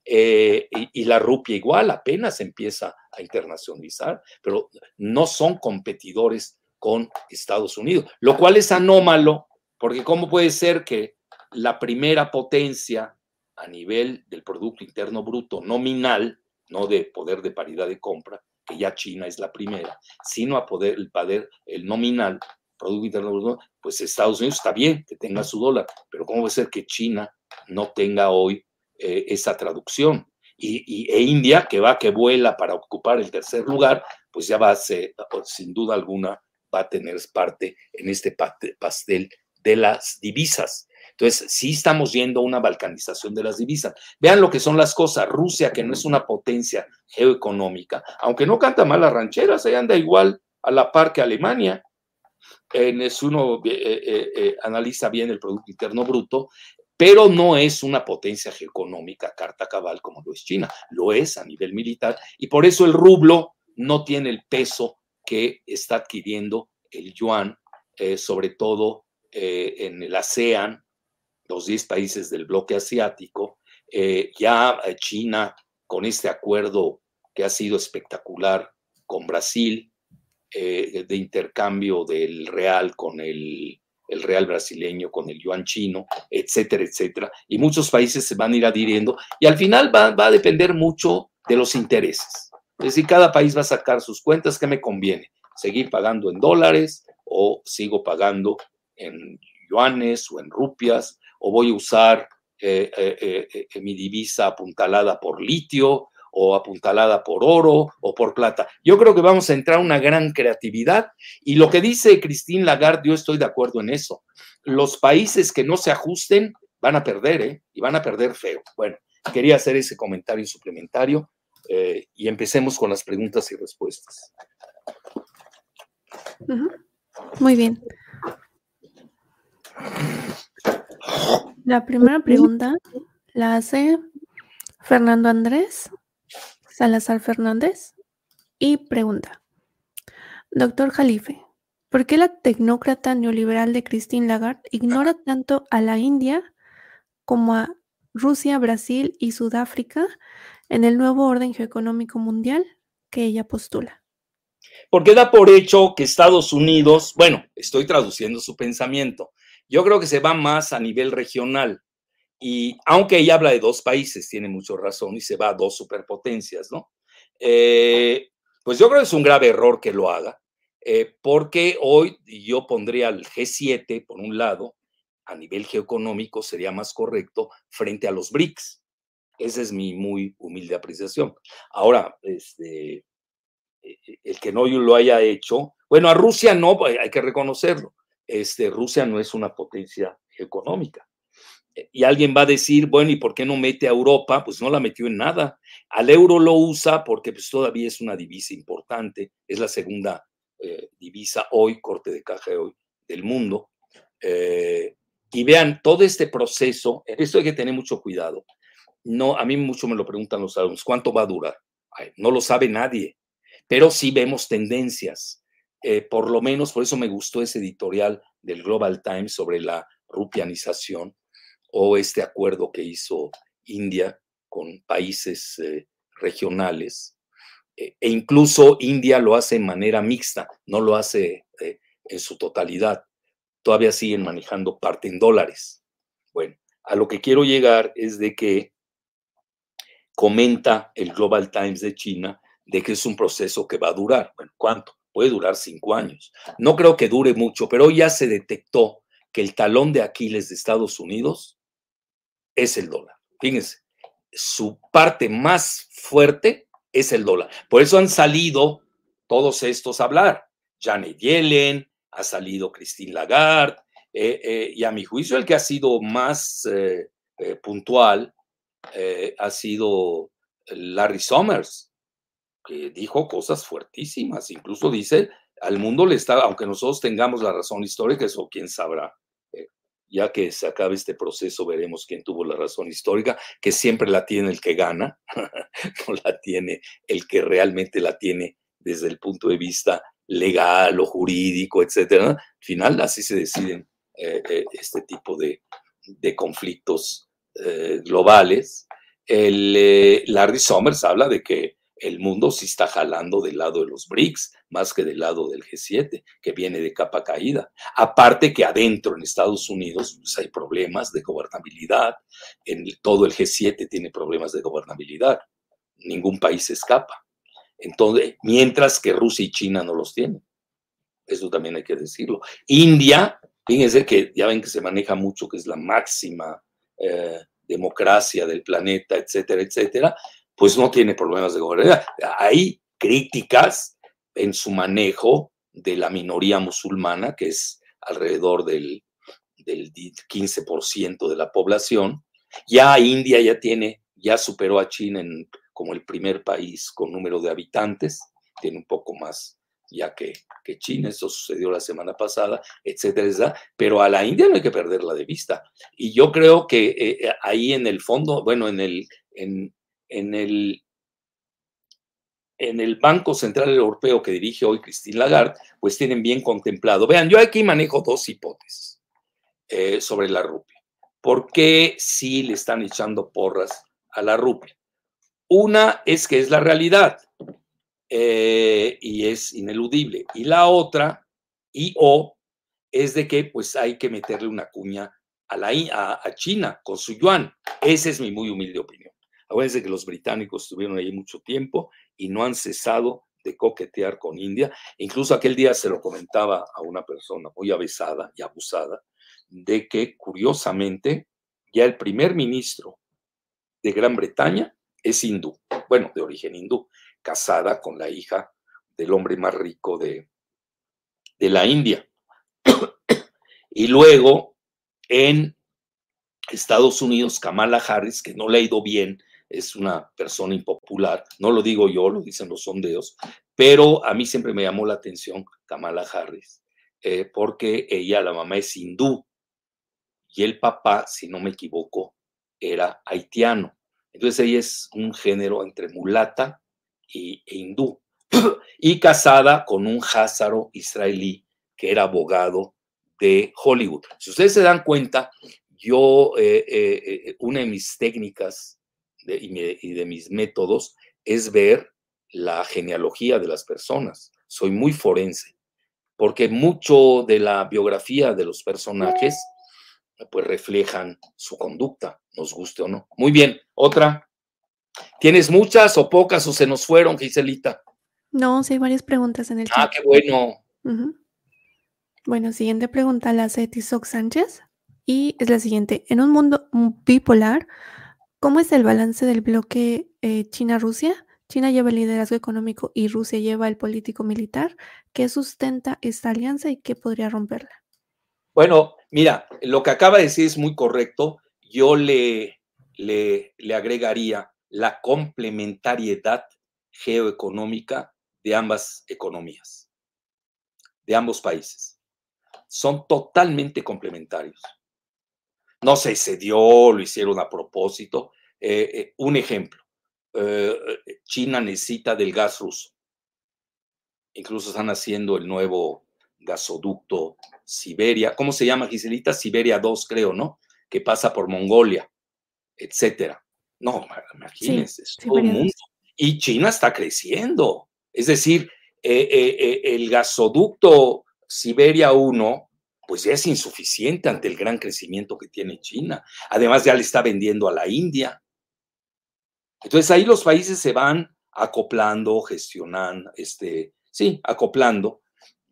eh, y, la rupia igual, apenas empieza a internacionalizar, pero no son competidores con Estados Unidos, lo cual es anómalo, porque ¿cómo puede ser que la primera potencia a nivel del Producto Interno Bruto nominal, no de poder de paridad de compra, que ya China es la primera, sino a poder el poder, el nominal, Producto Interno pues Estados Unidos está bien que tenga su dólar, pero ¿cómo puede ser que China no tenga hoy eh, esa traducción. Y, e India, que va, que vuela para ocupar el tercer lugar, pues ya va a ser, sin duda alguna, va a tener parte en este pastel de las divisas. Entonces, sí estamos yendo a una balcanización de las divisas. Vean lo que son las cosas. Rusia, que no es una potencia geoeconómica, aunque no canta mal las rancheras, se anda igual a la par que Alemania. Es uno eh, eh, analiza bien el Producto Interno Bruto, pero no es una potencia geoeconómica carta cabal como lo es China, lo es a nivel militar y por eso el rublo no tiene el peso que está adquiriendo el yuan, eh, sobre todo eh, en el ASEAN, los 10 países del bloque asiático, eh, ya China con este acuerdo que ha sido espectacular con Brasil, de intercambio del real con el el real brasileño con el yuan chino, etcétera, etcétera. Y muchos países se van a ir adhiriendo y al final va, a depender mucho de los intereses. Es decir, cada país va a sacar sus cuentas, ¿qué me conviene? ¿Seguir pagando en dólares o sigo pagando en yuanes o en rupias? ¿O voy a usar eh, eh, eh, mi divisa apuntalada por litio o apuntalada por oro o por plata. Yo creo que vamos a entrar a una gran creatividad y lo que dice Christine Lagarde, yo estoy de acuerdo en eso. Los países que no se ajusten van a perder, ¿eh? Y van a perder feo. Bueno, quería hacer ese comentario suplementario y empecemos con las preguntas y respuestas. Muy bien. La primera pregunta la hace Fernando Andrés Salazar Fernández y pregunta, doctor Jalife, ¿por qué la tecnócrata neoliberal de Christine Lagarde ignora tanto a la India como a Rusia, Brasil y Sudáfrica en el nuevo orden geoeconómico mundial que ella postula? Porque da por hecho que Estados Unidos, bueno, estoy traduciendo su pensamiento, yo creo que se va más a nivel regional. Y aunque ella habla de dos países, tiene mucha razón y se va a dos superpotencias, ¿no? Eh, pues yo creo que es un grave error que lo haga, eh, porque hoy yo pondría al G7 por un lado, a nivel geoeconómico sería más correcto frente a los BRICS. Esa es mi muy humilde apreciación. Ahora, este, e, e, el que no lo haya hecho, bueno, a Rusia no, hay que reconocerlo. Este, Rusia no es una potencia económica y alguien va a decir, bueno, ¿y por qué no mete a Europa? Pues no la metió en nada. Al euro lo usa porque pues, todavía es una divisa importante, es la segunda eh, divisa hoy, corte de caja hoy, del mundo. Eh, y vean, todo este proceso, esto hay que tener mucho cuidado. No, a mí mucho me lo preguntan los alumnos, ¿cuánto va a durar? no lo sabe nadie, pero sí vemos tendencias. Eh, por lo menos, por eso me gustó ese editorial del Global Times sobre la rupianización, o este acuerdo que hizo India con países eh, regionales. Eh, e incluso India lo hace en manera mixta, no lo hace en su totalidad. Todavía siguen manejando parte en dólares. Bueno, a lo que quiero llegar es de que comenta el Global Times de China de que es un proceso que va a durar. Bueno, ¿cuánto? Puede durar cinco años. No creo que dure mucho, pero ya se detectó que el talón de Aquiles de Estados Unidos es el dólar. Fíjense, su parte más fuerte es el dólar. Por eso han salido todos estos a hablar. Janet Yellen, ha salido Christine Lagarde, eh, eh, y a mi juicio el que ha sido más eh, puntual ha sido Larry Summers, que dijo cosas fuertísimas. Incluso dice, al mundo le está, aunque nosotros tengamos la razón histórica, eso quién sabrá, ya que se acabe este proceso, veremos quién tuvo la razón histórica, que siempre la tiene el que gana, no la tiene el que realmente la tiene desde el punto de vista legal o jurídico, etcétera. Al final, así se deciden eh, eh, este tipo de, conflictos eh, globales. el, eh, Larry Summers habla de que el mundo sí está jalando del lado de los BRICS más que del lado del G7, que viene de capa caída. Aparte que adentro en Estados Unidos pues, hay problemas de gobernabilidad, en todo el G7 tiene problemas de gobernabilidad, ningún país escapa. Entonces, mientras que Rusia y China no los tienen. Eso también hay que decirlo. India, fíjense que ya ven que se maneja mucho, que es la máxima eh, democracia del planeta, etcétera, etcétera, pues no tiene problemas de gobernabilidad. Hay críticas en su manejo de la minoría musulmana, que es alrededor del, del 15% de la población. Ya India ya tiene, ya superó a China en como el primer país con número de habitantes, tiene un poco más ya que, China, eso sucedió la semana pasada, etcétera, etcétera, pero a la India no hay que perderla de vista. Y yo creo que eh, eh, ahí en el fondo, bueno, en el, en el en el Banco Central Europeo que dirige hoy Christine Lagarde, pues tienen bien contemplado. Vean, yo aquí manejo dos hipótesis eh, sobre la rupia. ¿Por qué sí le están echando porras a la rupia? Una es que es la realidad eh, y es ineludible. Y la otra, y o, es de que pues hay que meterle una cuña a, la, a, China con su yuan. Esa es mi muy humilde opinión. Acuérdense que los británicos estuvieron ahí mucho tiempo y no han cesado de coquetear con India. Incluso aquel día se lo comentaba a una persona muy avesada y abusada de que curiosamente ya el primer ministro de Gran Bretaña es hindú, bueno, de origen hindú, casada con la hija del hombre más rico de, de la India. y luego en Estados Unidos, Kamala Harris, que no le ha ido bien, es una persona impopular, no lo digo yo, lo dicen los sondeos, pero a mí siempre me llamó la atención Kamala Harris, eh, porque ella, la mamá es hindú, y el papá, si no me equivoco, era haitiano. Entonces ella es un género entre mulata y, e hindú. y casada con un házaro israelí que era abogado de Hollywood. Si ustedes se dan cuenta, yo, eh, eh, una de mis técnicas y, de mis métodos es ver la genealogía de las personas. Soy muy forense, porque mucho de la biografía de los personajes pues reflejan su conducta, nos guste o no. Muy bien, otra. ¿Tienes muchas o pocas o se nos fueron, Giselita? No, sí hay varias preguntas en el ah, chat. Ah, qué bueno. Bueno, siguiente pregunta la hace Tizoc Sánchez y es la siguiente. En un mundo bipolar, ¿cómo es el balance del bloque eh, China-Rusia? China lleva el liderazgo económico y Rusia lleva el político militar. ¿Qué sustenta esta alianza y qué podría romperla? Bueno, mira, lo que acaba de decir es muy correcto. Yo le, le, agregaría la complementariedad geoeconómica de ambas economías, de ambos países. Son totalmente complementarios. No se dio, lo hicieron a propósito. Eh, un ejemplo, eh, China necesita del gas ruso. Incluso están haciendo el nuevo gasoducto Siberia, ¿cómo se llama, Giselita? Siberia 2, creo, ¿no? Que pasa por Mongolia, etcétera. No, imagínense, es todo el mundo. Y China está creciendo. Es decir, eh, el gasoducto Siberia 1, pues ya es insuficiente ante el gran crecimiento que tiene China. Además, ya le está vendiendo a la India. Entonces ahí los países se van acoplando, gestionando, este, sí, acoplando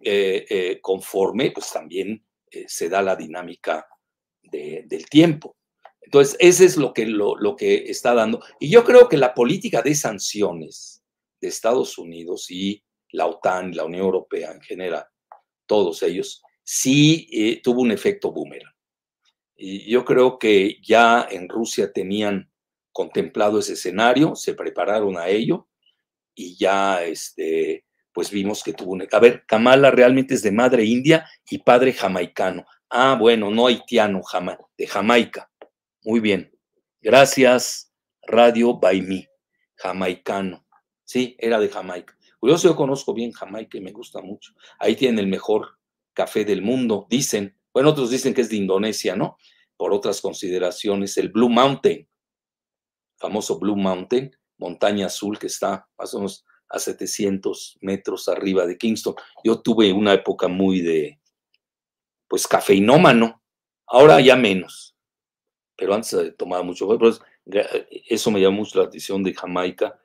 eh, eh, conforme pues también eh, se da la dinámica del tiempo. Entonces, ese es lo que, lo, lo que está dando. Y yo creo que la política de sanciones de Estados Unidos y la OTAN, la Unión Europea en general, todos ellos, sí tuvo un efecto boomerang. Y yo creo que ya en Rusia tenían contemplado ese escenario, se prepararon a ello y ya este, pues vimos que tuvo un... A ver, Kamala realmente es de madre india y padre jamaicano. Ah, bueno, no haitiano, de Jamaica. Muy bien. Gracias, Radio by jamaicano. Sí, era de Jamaica. Curioso, yo conozco bien Jamaica y me gusta mucho. Ahí tienen el mejor café del mundo, dicen. Bueno, otros dicen que es de Indonesia, ¿no? Por otras consideraciones, el Blue Mountain. Famoso Blue Mountain, montaña azul que está más o menos a 700 metros arriba de Kingston. Yo tuve una época muy de, pues, cafeinómano, ahora ya menos, pero antes tomaba mucho, eso me llamó mucho la atención de Jamaica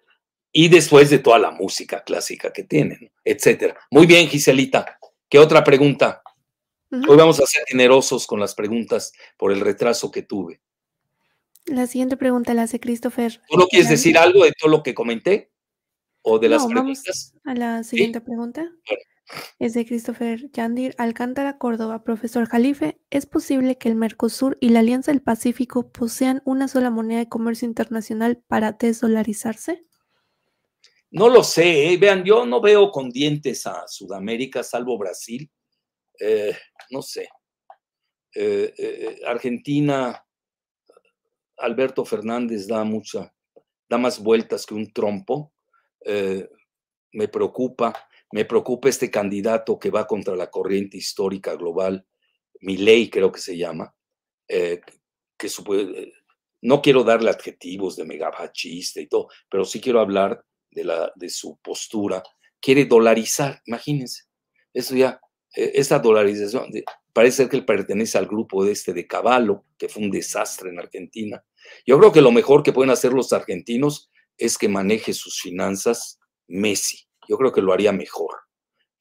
y después de toda la música clásica que tienen, etcétera. Muy bien, Giselita. ¿Qué otra pregunta? Hoy vamos a ser generosos con las preguntas por el retraso que tuve. La siguiente pregunta la hace Christopher. ¿Tú no quieres decir algo de todo lo que comenté? ¿O de las preguntas? a la siguiente pregunta. Es de Christopher Yandir Alcántara, Córdoba. Profesor Jalife, ¿es posible que el Mercosur y la Alianza del Pacífico posean una sola moneda de comercio internacional para desdolarizarse? No lo sé, ¿eh? vean, yo no veo con dientes a Sudamérica, salvo Brasil. Eh, no sé. Eh, Argentina, Alberto Fernández da mucha, da más vueltas que un trompo. me preocupa, me preocupa este candidato que va contra la corriente histórica global, Milei creo que se llama, que no quiero darle adjetivos de megabachista y todo, pero sí quiero hablar de, la, de su postura, quiere dolarizar, imagínense, eso ya, e, esa dolarización, parece ser que él pertenece al grupo de este de Caballo, que fue un desastre en Argentina. Yo creo que lo mejor que pueden hacer los argentinos es que maneje sus finanzas Messi. Yo creo que lo haría mejor.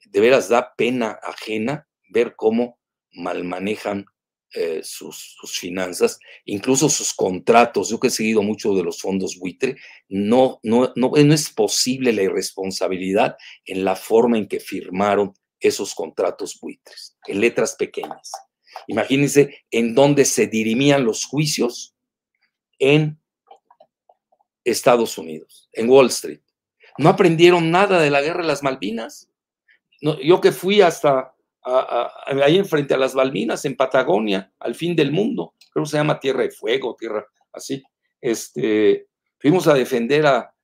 De veras da pena ajena ver cómo mal manejan eh, sus, finanzas, incluso sus contratos. Yo que he seguido mucho de los fondos buitre, no, no, no, no es posible la irresponsabilidad en la forma en que firmaron esos contratos buitres, en letras pequeñas. Imagínense en dónde se dirimían los juicios en Estados Unidos, en Wall Street. No aprendieron nada de la guerra de las Malvinas. yo que fui hasta ahí enfrente a las Balminas, en Patagonia, al fin del mundo. Creo que se llama Tierra de Fuego, Tierra así. Este, fuimos a defender a,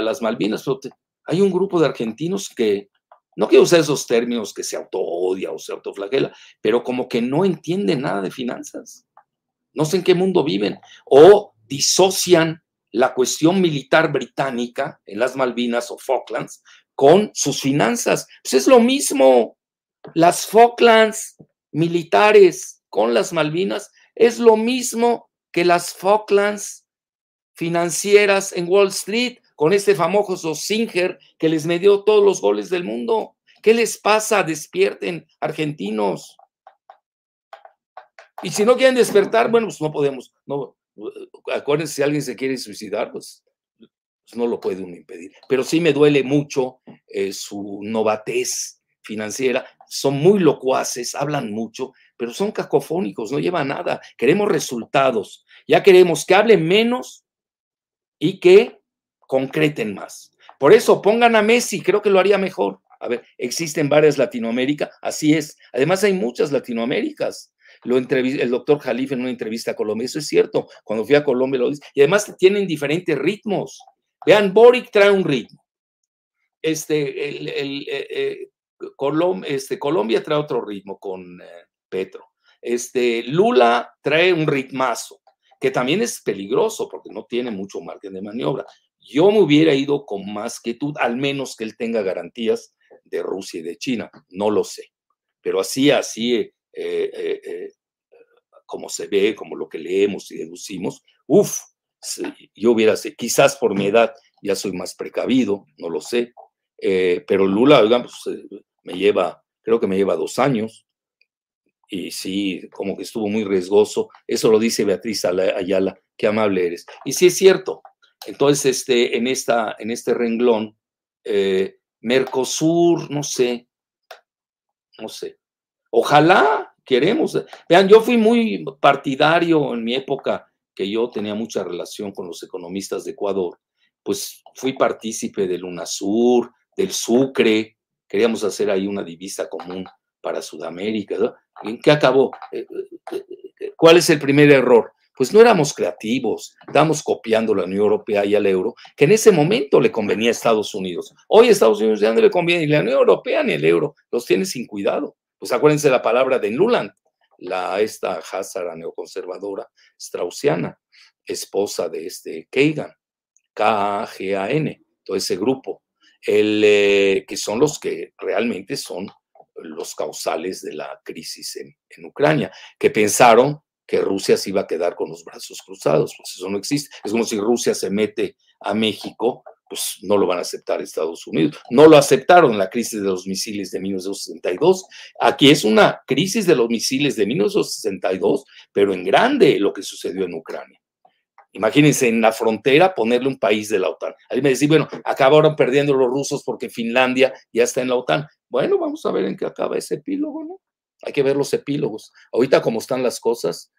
las Malvinas, pero hay un grupo de argentinos que, no quiero usar esos términos que se auto-odia o se autoflagela, pero como que no entienden nada de finanzas. No sé en qué mundo viven. O disocian la cuestión militar británica en las Malvinas o Falklands con sus finanzas. Pues es lo mismo. Las Falklands militares con las Malvinas es lo mismo que las Falklands financieras en Wall Street con este famoso Singer que les medió todos los goles del mundo. ¿Qué les pasa? Despierten, argentinos. Y si no quieren despertar, bueno, pues no podemos. No, acuérdense, si alguien se quiere suicidar, pues, pues no lo puede uno impedir. Pero sí me duele mucho eh, su novatez financiera, son muy locuaces, hablan mucho, pero son cacofónicos, no llevan nada. Queremos resultados. Ya queremos que hablen menos y que concreten más. Por eso pongan a Messi, creo que lo haría mejor. A ver, existen varias Latinoamérica, así es. Además hay muchas Latinoaméricas. Lo el doctor Jalife en una entrevista a Colombia, eso es cierto. Cuando fui a Colombia lo dice. Y además tienen diferentes ritmos. Vean, Boric trae un ritmo. Este, el, el, eh, eh, este, Colombia trae otro ritmo con eh, Petro. Este, Lula trae un ritmazo, que también es peligroso porque no tiene mucho margen de maniobra. Yo me hubiera ido con más quietud, al menos que él tenga garantías de Rusia y de China. No lo sé. Pero así, así, eh, eh, como se ve, como lo que leemos y deducimos, uff, yo hubiera, quizás por mi edad ya soy más precavido, no lo sé, pero Lula, digamos, me lleva, creo que me lleva dos años, y sí, como que estuvo muy riesgoso. Eso lo dice Beatriz Ayala, qué amable eres. Y sí es cierto. Entonces, este, en, esta, en este renglón, eh, Mercosur, no sé, no sé. Ojalá queremos. Vean, yo fui muy partidario en mi época, que yo tenía mucha relación con los economistas de Ecuador, pues fui partícipe del UNASUR, del Sucre, queríamos hacer ahí una divisa común para Sudamérica. ¿En qué acabó? Eh, eh, ¿Cuál es el primer error? Pues no éramos creativos, estábamos copiando la Unión Europea y al euro, que en ese momento le convenía a Estados Unidos. Hoy a Estados Unidos ya no le conviene ni la Unión Europea ni el euro, los tiene sin cuidado. Pues acuérdense la palabra de Nuland, la esta Hazara neoconservadora straussiana. esposa de este Kagan, K-A-G-A-N, todo ese grupo, el, eh, que son los que realmente son los causales de la crisis en, en, Ucrania, que pensaron que Rusia se iba a quedar con los brazos cruzados, pues eso no existe. Es como si Rusia se mete a México pues no lo van a aceptar Estados Unidos. No lo aceptaron la crisis de los misiles de 1962. Aquí es una crisis de los misiles de 1962, pero en grande lo que sucedió en Ucrania. Imagínense en la frontera ponerle un país de la OTAN. Ahí me decís, bueno, acabaron perdiendo los rusos porque Finlandia ya está en la OTAN. Bueno, vamos a ver en qué acaba ese epílogo, ¿no? Hay que ver los epílogos. Ahorita como están las cosas,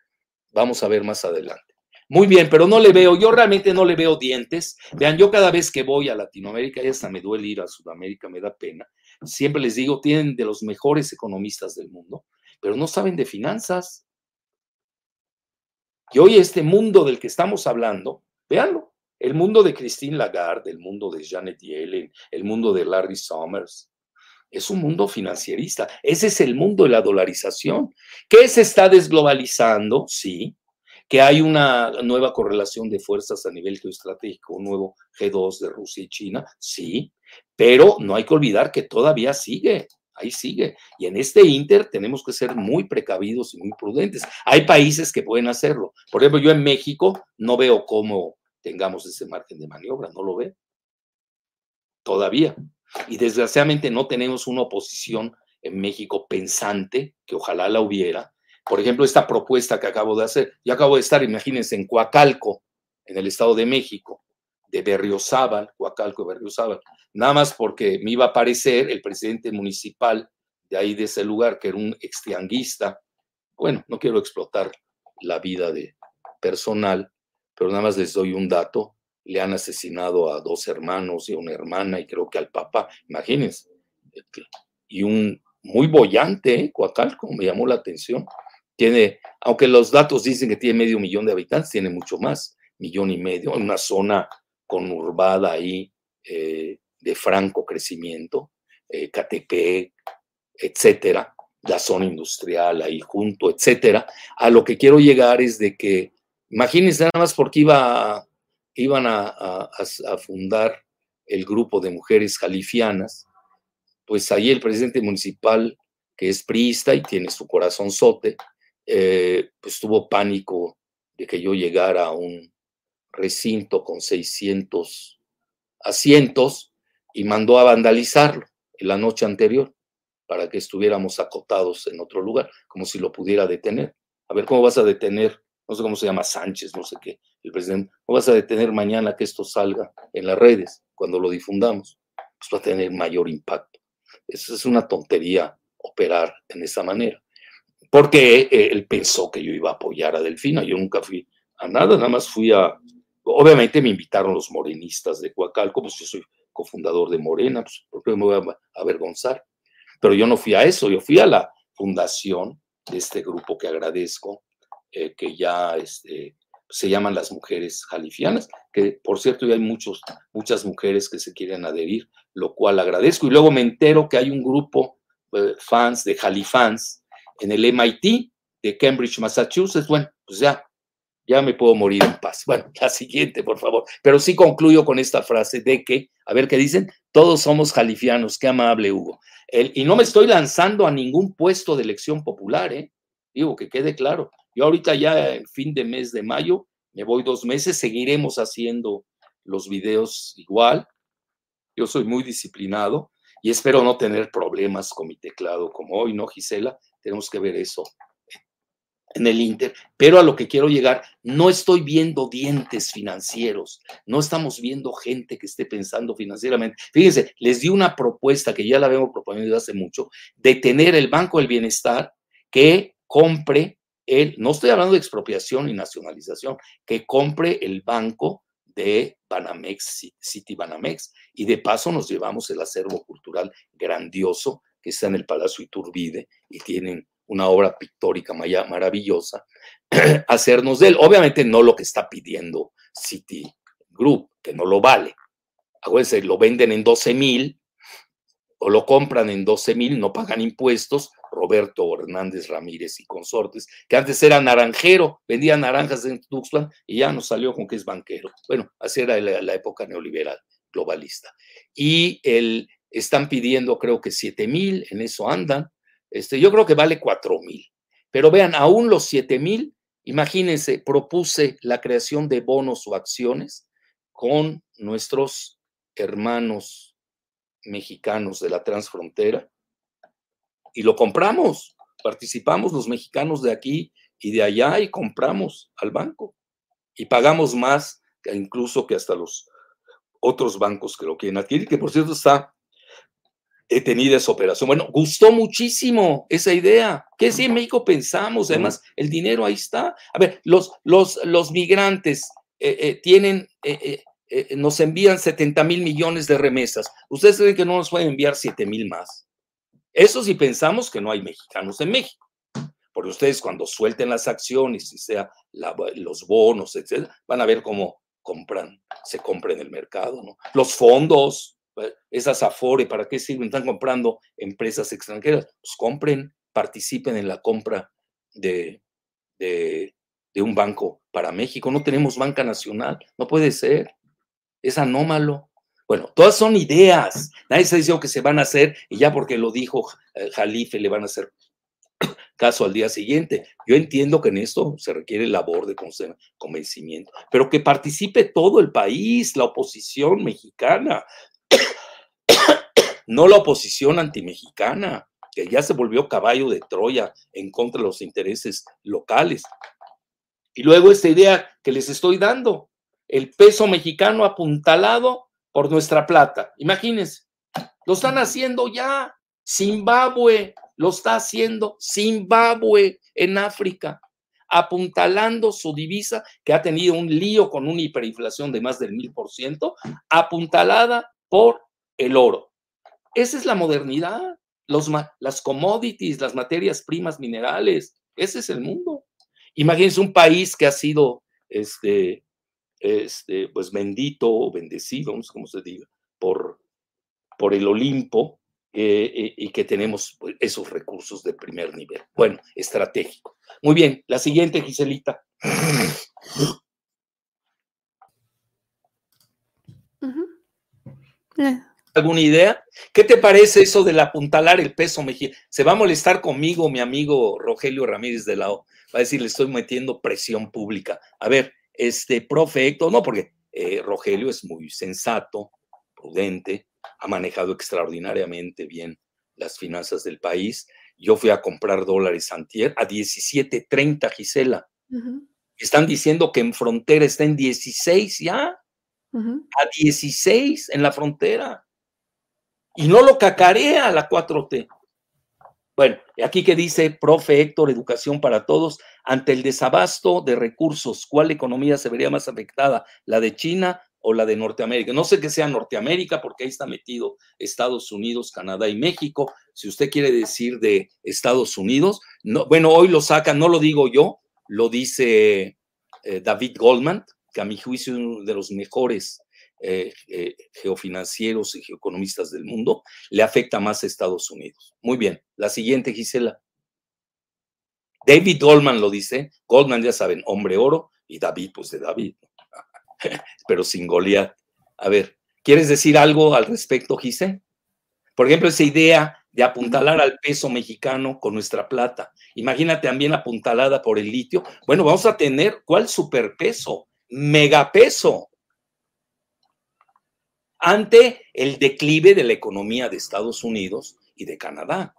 vamos a ver más adelante. Muy bien, pero no le veo, yo realmente no le veo dientes. Vean, yo cada vez que voy a Latinoamérica, y hasta me duele ir a Sudamérica, me da pena. Siempre les digo, tienen de los mejores economistas del mundo, pero no saben de finanzas. Y hoy este mundo del que estamos hablando, véanlo, el mundo de Christine Lagarde, el mundo de Janet Yellen, el mundo de Larry Summers, es un mundo financierista. Ese es el mundo de la dolarización. ¿Qué se está desglobalizando? Sí, que hay una nueva correlación de fuerzas a nivel geoestratégico, un nuevo G2 de Rusia y China, sí, pero no hay que olvidar que todavía sigue, ahí sigue. Y en este Inter tenemos que ser muy precavidos y muy prudentes. Hay países que pueden hacerlo. Por ejemplo, yo en México no veo cómo tengamos ese margen de maniobra, no lo veo. Todavía. Y desgraciadamente no tenemos una oposición en México pensante, que ojalá la hubiera, por ejemplo, esta propuesta que acabo de hacer, yo acabo de estar, imagínense, en Coacalco, en el Estado de México, de Berriozábal, Coacalco de Berriozábal, nada más porque me iba a aparecer el presidente municipal de ahí, de ese lugar, que era un extrianguista. Bueno, no quiero explotar la vida de personal, pero nada más les doy un dato. Le han asesinado a dos hermanos y una hermana y creo que al papá, imagínense. Y un muy bollante, ¿eh? Coacalco, me llamó la atención. Tiene, aunque los datos dicen que tiene medio millón de habitantes, tiene mucho más, millón y medio, en una zona conurbada ahí eh, de franco crecimiento, eh, Catepec, etcétera, la zona industrial ahí junto, etcétera. A lo que quiero llegar es de que, imagínense nada más porque iba, iban a, fundar el grupo de mujeres jalifianas, pues ahí el presidente municipal, que es priista y tiene su corazón sote, eh, pues tuvo pánico de que yo llegara a un recinto con 600 asientos y mandó a vandalizarlo en la noche anterior para que estuviéramos acotados en otro lugar, como si lo pudiera detener. A ver, ¿cómo vas a detener? No sé cómo se llama Sánchez, no sé qué, el presidente. ¿Cómo vas a detener mañana que esto salga en las redes cuando lo difundamos? Pues va a tener mayor impacto. Eso es una tontería operar en esa manera porque eh, él pensó que yo iba a apoyar a Delfina. Yo nunca fui a nada, nada más fui a. Obviamente me invitaron los morenistas de Coacalco, pues yo soy cofundador de Morena, pues ¿por qué me voy a avergonzar? Pero yo no fui a eso, yo fui a la fundación de este grupo que agradezco, eh, que ya este, se llaman las mujeres jalifianas, que por cierto ya hay muchos, muchas mujeres que se quieren adherir, lo cual agradezco. Y luego me entero que hay un grupo eh, fans de Jalifans, en el MIT de Cambridge, Massachusetts, bueno, pues ya, ya me puedo morir en paz. Bueno, la siguiente, por favor. Pero sí concluyo con esta frase de que, a ver qué dicen, todos somos jalifianos, qué amable Hugo. y no me estoy lanzando a ningún puesto de elección popular, ¿eh? Digo, que quede claro. Yo ahorita ya en fin de mes de mayo, me voy dos meses, seguiremos haciendo los videos igual. Yo soy muy disciplinado y espero no tener problemas con mi teclado como hoy, ¿no, Gisela? Tenemos que ver eso en el Inter, pero a lo que quiero llegar, no estoy viendo dientes financieros, no estamos viendo gente que esté pensando financieramente. Fíjense, les di una propuesta que ya la vemos proponiendo desde hace mucho, de tener el Banco del Bienestar que compre el, no estoy hablando de expropiación y nacionalización, que compre el banco de Banamex, City Banamex, y de paso nos llevamos el acervo cultural grandioso que está en el Palacio Iturbide y tienen una obra pictórica maravillosa, hacernos de él. Obviamente no lo que está pidiendo City Group, que no lo vale. Acuérdense, lo venden en 12 mil o lo compran en 12 mil, no pagan impuestos, Roberto Hernández Ramírez y consortes, que antes era naranjero, vendía naranjas en Tuxtlan y ya nos salió con que es banquero. Bueno, así era la, época neoliberal globalista. Y el, están pidiendo creo que 7 mil, en eso andan. Este, yo creo que vale 4 mil. Pero vean, aún los 7 mil, imagínense, propuse la creación de bonos o acciones con nuestros hermanos mexicanos de la transfrontera y lo compramos. Participamos los mexicanos de aquí y de allá y compramos al banco y pagamos más incluso que hasta los otros bancos que lo quieren adquirir, que por cierto está he tenido esa operación. Bueno, gustó muchísimo esa idea. ¿Qué si en México pensamos? Además, el dinero ahí está. A ver, los, los, los migrantes eh, eh, tienen, eh, nos envían 70 mil millones de remesas. ¿Ustedes creen que no nos pueden enviar 7 mil más? Eso si pensamos que no hay mexicanos en México. Porque ustedes cuando suelten las acciones, y sea los bonos, etcétera, van a ver cómo compran, se compra en el mercado. Los fondos, eh, esas Afore, ¿para qué sirven? Están comprando empresas extranjeras. Pues compren, participen en la compra de, de un banco para México. No tenemos banca nacional, no puede ser. Es anómalo. Bueno, todas son ideas. Nadie está diciendo que se van a hacer y ya porque lo dijo eh, Jalife le van a hacer caso al día siguiente. Yo entiendo que en esto se requiere labor de convencimiento, pero que participe todo el país, la oposición mexicana, no la oposición antimexicana, que ya se volvió caballo de Troya en contra de los intereses locales. Y luego esta idea que les estoy dando, el peso mexicano apuntalado por nuestra plata. Imagínense, lo están haciendo ya. Zimbabue lo está haciendo. Zimbabue en África, apuntalando su divisa, que ha tenido un lío con una hiperinflación de más del mil por ciento, apuntalada por el oro. Esa es la modernidad. Los, las commodities, las materias primas minerales, ese es el mundo. Imagínense un país que ha sido este, este, pues bendito o bendecido, no sé cómo se diga, por, por el Olimpo eh, eh, y que tenemos pues, esos recursos de primer nivel. Bueno, estratégico. Muy bien, la siguiente, Giselita. ¿Alguna idea? ¿Qué te parece eso del apuntalar el peso mexicano? Se va a molestar conmigo mi amigo Rogelio Ramírez de la O. Va a decir, le estoy metiendo presión pública. A ver, este, profe no, porque eh, Rogelio es muy sensato, prudente, ha manejado extraordinariamente bien las finanzas del país. Yo fui a comprar dólares antier a 17.30, Gisela. Están diciendo que en frontera está en 16 ya. A 16 en la frontera. Y no lo cacarea la 4T. Bueno, aquí que dice, profe Héctor, educación para todos, ante el desabasto de recursos, ¿cuál economía se vería más afectada? ¿La de China o la de Norteamérica? No sé que sea Norteamérica porque ahí está metido Estados Unidos, Canadá y México. Si usted quiere decir de Estados Unidos, no, bueno, hoy lo sacan, no lo digo yo, lo dice eh, David Goldman, que a mi juicio es uno de los mejores eh, eh, geofinancieros y geoeconomistas del mundo, le afecta más a Estados Unidos. Muy bien, la siguiente, Gisela. David Goldman lo dice, Goldman ya saben, hombre oro, y David, pues de David, pero sin Goliat. A ver, ¿quieres decir algo al respecto, Gisela? Por ejemplo, esa idea de apuntalar al peso mexicano con nuestra plata. Imagínate también apuntalada por el litio. Bueno, vamos a tener, ¿cuál superpeso? Megapeso ante el declive de la economía de Estados Unidos y de Canadá.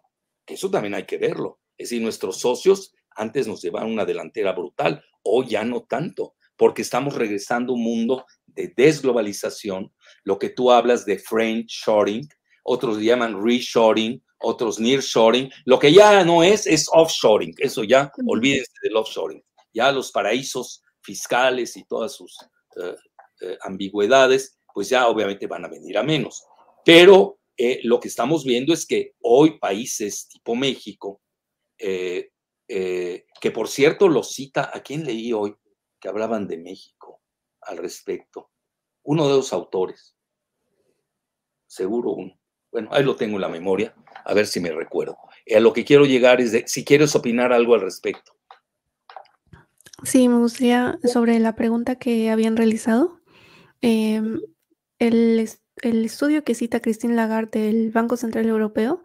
Eso también hay que verlo. Es decir, nuestros socios antes nos llevaban una delantera brutal, hoy ya no tanto, porque estamos regresando a un mundo de desglobalización, lo que tú hablas de French shoring, otros llaman reshoring, otros nearshoring, lo que ya no es es offshoring, eso ya olvídense del offshoring, ya los paraísos fiscales y todas sus eh, eh, ambigüedades pues ya obviamente van a venir a menos. Pero eh, lo que estamos viendo es que hoy países tipo México, eh, eh, que por cierto lo cita, ¿a quién leí hoy que hablaban de México al respecto? Uno de los autores, seguro uno. Bueno, ahí lo tengo en la memoria. a ver si me recuerdo. A lo que quiero llegar es de, si quieres opinar algo al respecto. Sí, me gustaría sobre la pregunta que habían realizado. Em, el, el, estudio que cita Christine Lagarde del Banco Central Europeo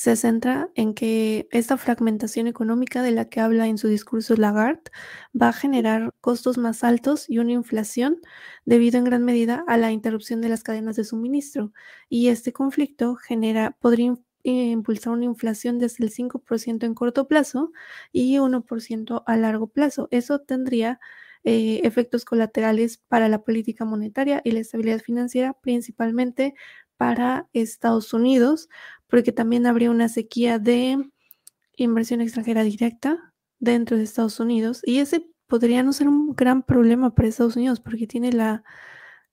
se centra en que esta fragmentación económica de la que habla en su discurso Lagarde va a generar costos más altos y una inflación debido en gran medida a la interrupción de las cadenas de suministro. Y este conflicto genera, podría impulsar una inflación desde el 5% en corto plazo y 1% a largo plazo. Eso tendría eh, efectos colaterales para la política monetaria y la estabilidad financiera, principalmente para Estados Unidos, porque también habría una sequía de inversión extranjera directa dentro de Estados Unidos y ese podría no ser un gran problema para Estados Unidos porque tiene la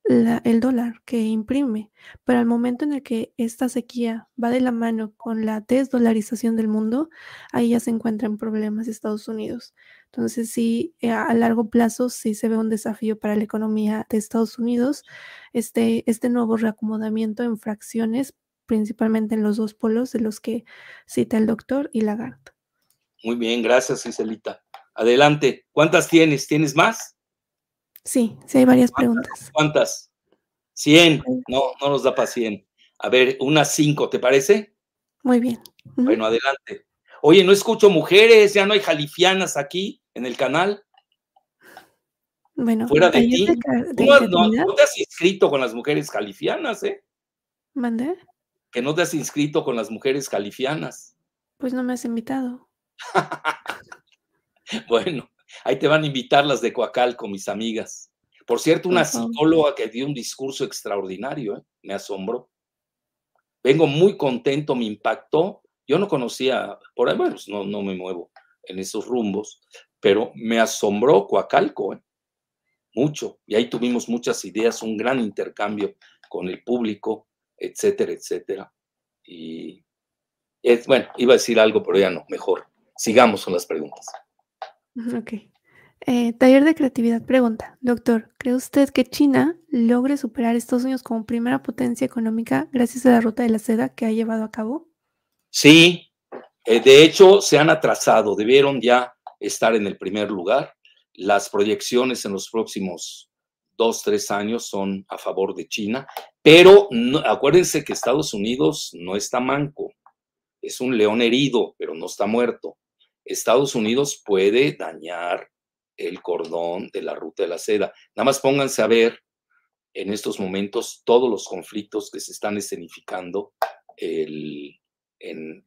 el dólar que imprime, pero al momento en el que esta sequía va de la mano con la desdolarización del mundo, ahí ya se encuentran problemas Estados Unidos. Entonces sí, eh, a largo plazo sí se ve un desafío para la economía de Estados Unidos, este, este nuevo reacomodamiento en fracciones, principalmente en los dos polos de los que cita el doctor y Lagarde. Muy bien, gracias Iselita. Adelante, ¿cuántas tienes? ¿Tienes más? Sí, sí hay varias preguntas. ¿Cuántas? 100. No, no nos da para 100. A ver, unas 5, ¿te parece? Muy bien. Bueno, adelante. Oye, no escucho mujeres, ya no hay jalifianas aquí en el canal. Bueno, fuera de ti. no, te has inscrito con las mujeres califianas, ¿eh? ¿Mandé? Que no te has inscrito con las mujeres califianas. Pues no me has invitado. bueno, Ahí te van a invitar las de Coacalco, mis amigas. Por cierto, una psicóloga que dio un discurso extraordinario, ¿eh? me asombró. Vengo muy contento, me impactó. Yo no conocía, por ahí, bueno, no, no me muevo en esos rumbos, pero me asombró Coacalco, ¿eh? mucho. Y ahí tuvimos muchas ideas, un gran intercambio con el público, etcétera, etcétera. Y es, bueno, iba a decir algo, pero ya no, mejor. Sigamos con las preguntas. Ok. Eh, taller de creatividad pregunta, doctor, ¿cree usted que China logre superar Estados Unidos como primera potencia económica gracias a la ruta de la seda que ha llevado a cabo? Sí, eh, de hecho se han atrasado, debieron ya estar en el primer lugar. Las proyecciones en los próximos dos, tres años son a favor de China, pero acuérdense que Estados Unidos no está manco, es un león herido, pero no está muerto. Estados Unidos puede dañar el cordón de la ruta de la seda. Nada más pónganse a ver en estos momentos todos los conflictos que se están escenificando en,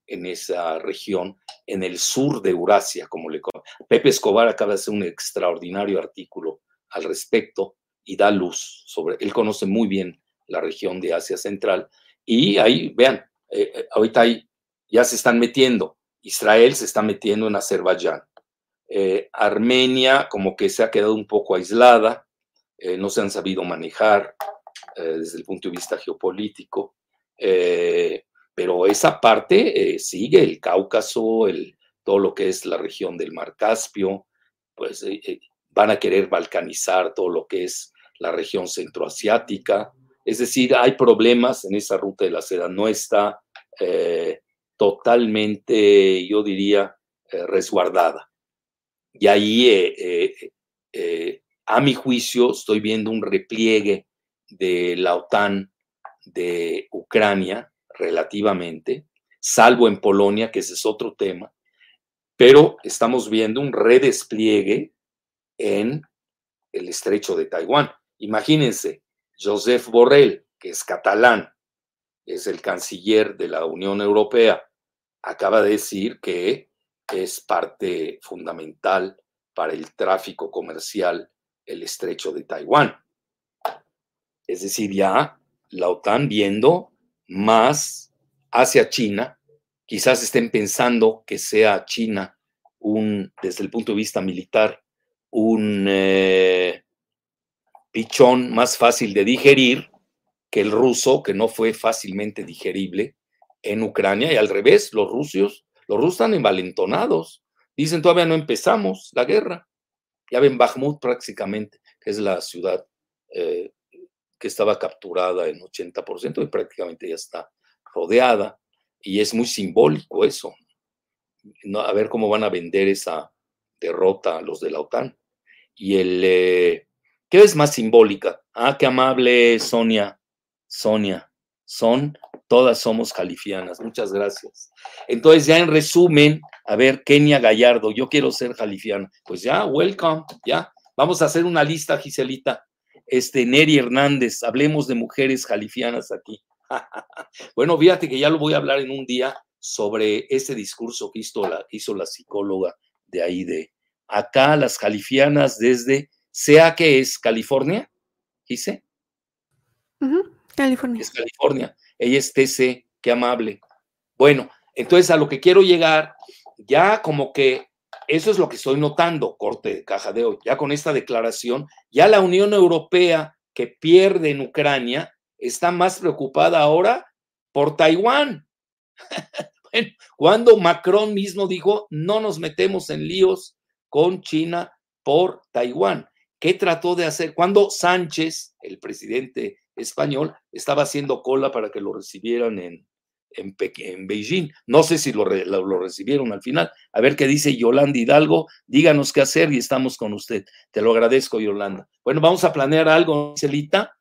esa región, en el sur de Eurasia, como le Pepe Escobar acaba de hacer un extraordinario artículo al respecto y da luz sobre, él conoce muy bien la región de Asia Central y ahí, vean, eh, eh, ahorita ahí ya se están metiendo Israel se está metiendo en Azerbaiyán. Eh, Armenia como que se ha quedado un poco aislada, eh, no se han sabido manejar eh, desde el punto de vista geopolítico, pero esa parte sigue, el Cáucaso, el, todo lo que es la región del Mar Caspio, pues van a querer balcanizar todo lo que es la región centroasiática. Es decir, hay problemas en esa ruta de la seda, no está totalmente, yo diría, eh, resguardada. Y ahí, eh, eh, a mi juicio, estoy viendo un repliegue de la OTAN de Ucrania relativamente, salvo en Polonia, que ese es otro tema, pero estamos viendo un redespliegue en el estrecho de Taiwán. Imagínense, Joseph Borrell, que es catalán, es el canciller de la Unión Europea, acaba de decir que es parte fundamental para el tráfico comercial el estrecho de Taiwán. Es decir, ya la OTAN viendo más hacia China, quizás estén pensando que sea China un, desde el punto de vista militar, un eh, pichón más fácil de digerir que el ruso, que no fue fácilmente digerible en Ucrania y al revés, los rusos, los rusos están envalentonados. Dicen, todavía no empezamos la guerra. Ya ven Bakhmut prácticamente, que es la ciudad eh, que estaba capturada en 80% y prácticamente ya está rodeada. Y es muy simbólico eso. a ver cómo van a vender esa derrota a los de la OTAN. Y el, eh, ¿qué es más simbólica? Ah, qué amable Sonia, Sonia, son, todas somos califianas. Muchas gracias. Entonces, ya en resumen, a ver, Kenia Gallardo, yo quiero ser califiana. Pues ya, welcome, ya. Vamos a hacer una lista, Giselita. Este, Neri Hernández, hablemos de mujeres califianas aquí. bueno, fíjate que ya lo voy a hablar en un día sobre ese discurso que hizo la, hizo la psicóloga de ahí de acá las califianas desde, sea que es California, dice. California. Es California. Ella es TC, qué amable. Bueno, entonces a lo que quiero llegar, ya como que eso es lo que estoy notando, corte de caja de hoy. Ya con esta declaración, ya la Unión Europea que pierde en Ucrania está más preocupada ahora por Taiwán. cuando Macron mismo dijo, no nos metemos en líos con China por Taiwán. ¿Qué trató de hacer? Cuando Sánchez, el presidente español, estaba haciendo cola para que lo recibieran en, en, Beijing. No sé si lo, lo, recibieron al final. A ver qué dice Yolanda Hidalgo. Díganos qué hacer y estamos con usted. Te lo agradezco, Yolanda. Bueno, vamos a planear algo, Celita.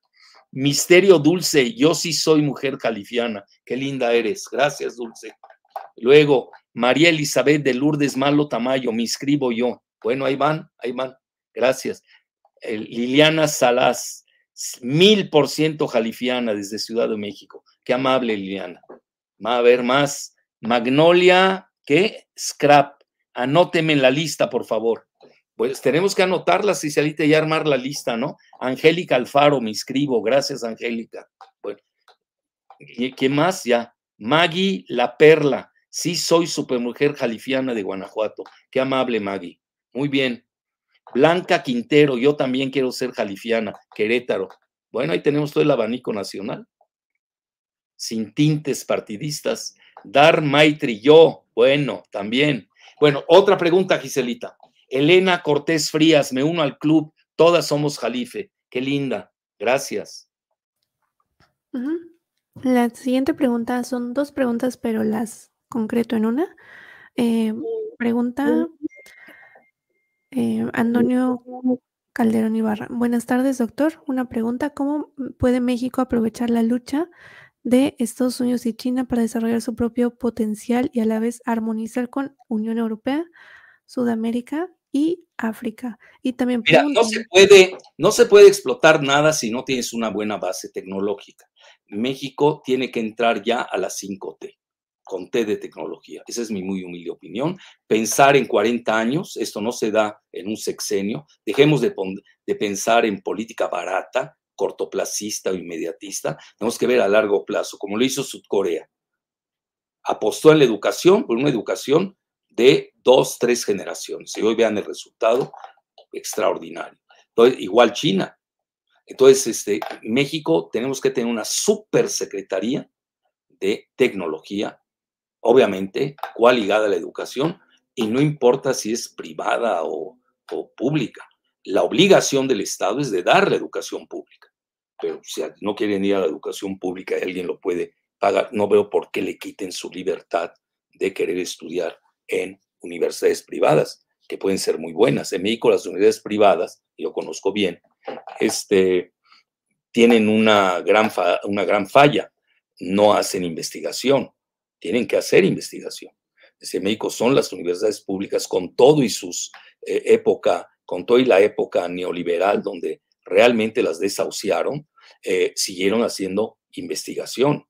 Misterio Dulce, yo sí soy mujer califiana. Qué linda eres. Gracias, Dulce. Luego, María Elizabeth de Lourdes Malo Tamayo, me inscribo yo. Bueno, ahí van, ahí van. Gracias. Liliana Salas, mil por ciento jalifiana desde Ciudad de México. Qué amable, Liliana. Va a haber más. Magnolia, ¿qué? Scrap. Anóteme en la lista, por favor. Pues tenemos que anotarla, Cicialita, y armar la lista, ¿no? Angélica Alfaro, me inscribo. Gracias, Angélica. Bueno. ¿Y quién más? Ya. Maggie La Perla. Sí, soy supermujer jalifiana de Guanajuato. Qué amable, Maggie. Muy bien. Blanca Quintero, yo también quiero ser jalifiana. Querétaro. Bueno, ahí tenemos todo el abanico nacional. Sin tintes partidistas. Dar Maitri, yo. Bueno, también. Bueno, otra pregunta, Giselita. Elena Cortés Frías, me uno al club. Todas somos jalife. Qué linda. Gracias. La siguiente pregunta son dos preguntas, pero las concreto en una. Eh, pregunta eh, Antonio Calderón Ibarra. Buenas tardes, doctor. Una pregunta, ¿cómo puede México aprovechar la lucha de Estados Unidos y China para desarrollar su propio potencial y a la vez armonizar con Unión Europea, Sudamérica y África? Y también Mira, no se puede, no se puede explotar nada si no tienes una buena base tecnológica. México tiene que entrar ya a la 5T con T de tecnología. Esa es mi muy humilde opinión. Pensar en 40 años, esto no se da en un sexenio. Dejemos de, de pensar en política barata, cortoplacista o inmediatista. Tenemos que ver a largo plazo, como lo hizo Sudcorea. Apostó en la educación, por una educación de dos, tres generaciones. Y hoy vean el resultado extraordinario. Entonces, igual China. Entonces, este, México tenemos que tener una super secretaría de tecnología obviamente, cuál ligada a la educación, y no importa si es privada o, pública. La obligación del Estado es de dar la educación pública. Pero si no quieren ir a la educación pública y alguien lo puede pagar, no veo por qué le quiten su libertad de querer estudiar en universidades privadas, que pueden ser muy buenas. En México las universidades privadas, y lo conozco bien, este, tienen una gran, una gran falla, no hacen investigación tienen que hacer investigación. Desde México son las universidades públicas con todo y sus eh, época, con todo y la época neoliberal donde realmente las desahuciaron, eh, siguieron haciendo investigación.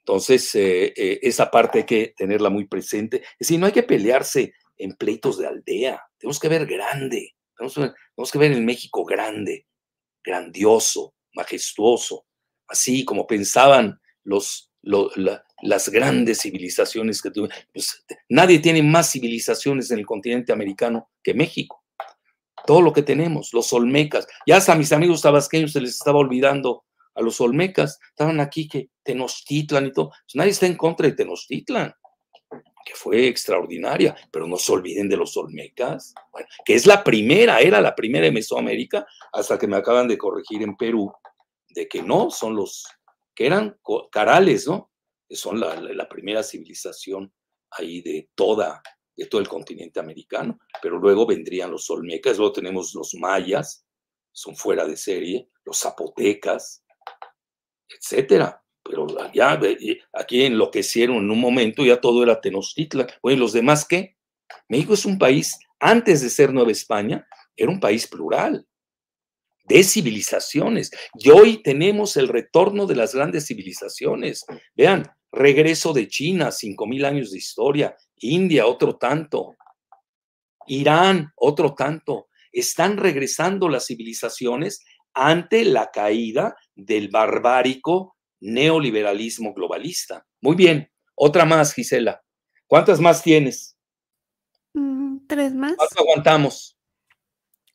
Entonces, eh, esa parte hay que tenerla muy presente. Es decir, no hay que pelearse en pleitos de aldea. Tenemos que ver grande. Tenemos que ver, el México grande, grandioso, majestuoso, así como pensaban los, las grandes civilizaciones que tuvieron. Pues, nadie tiene más civilizaciones en el continente americano que México. Todo lo que tenemos, los olmecas, ya hasta mis amigos tabasqueños se les estaba olvidando a los olmecas, estaban aquí que Tenochtitlan y todo. Pues, nadie está en contra de Tenochtitlan, que fue extraordinaria, pero no se olviden de los olmecas, que es la primera, era la primera en Mesoamérica, hasta que me acaban de corregir en Perú, de que no, son los que eran carales, ¿no? Son la, primera civilización ahí de toda de todo el continente americano, pero luego vendrían los olmecas, luego tenemos los mayas, son fuera de serie, los zapotecas, etcétera. Pero ya aquí enloquecieron en un momento, ya todo era Tenochtitlan. Oye, ¿los demás qué? México es un país, antes de ser Nueva España, era un país plural, de civilizaciones. Y hoy tenemos el retorno de las grandes civilizaciones. Vean, regreso de China, cinco mil años de historia, India, otro tanto, Irán, otro tanto. Están regresando las civilizaciones ante la caída del barbárico neoliberalismo globalista. Muy bien, otra más, Gisela. ¿Cuántas más tienes? Mm, tres más. ¿Cuánto aguantamos?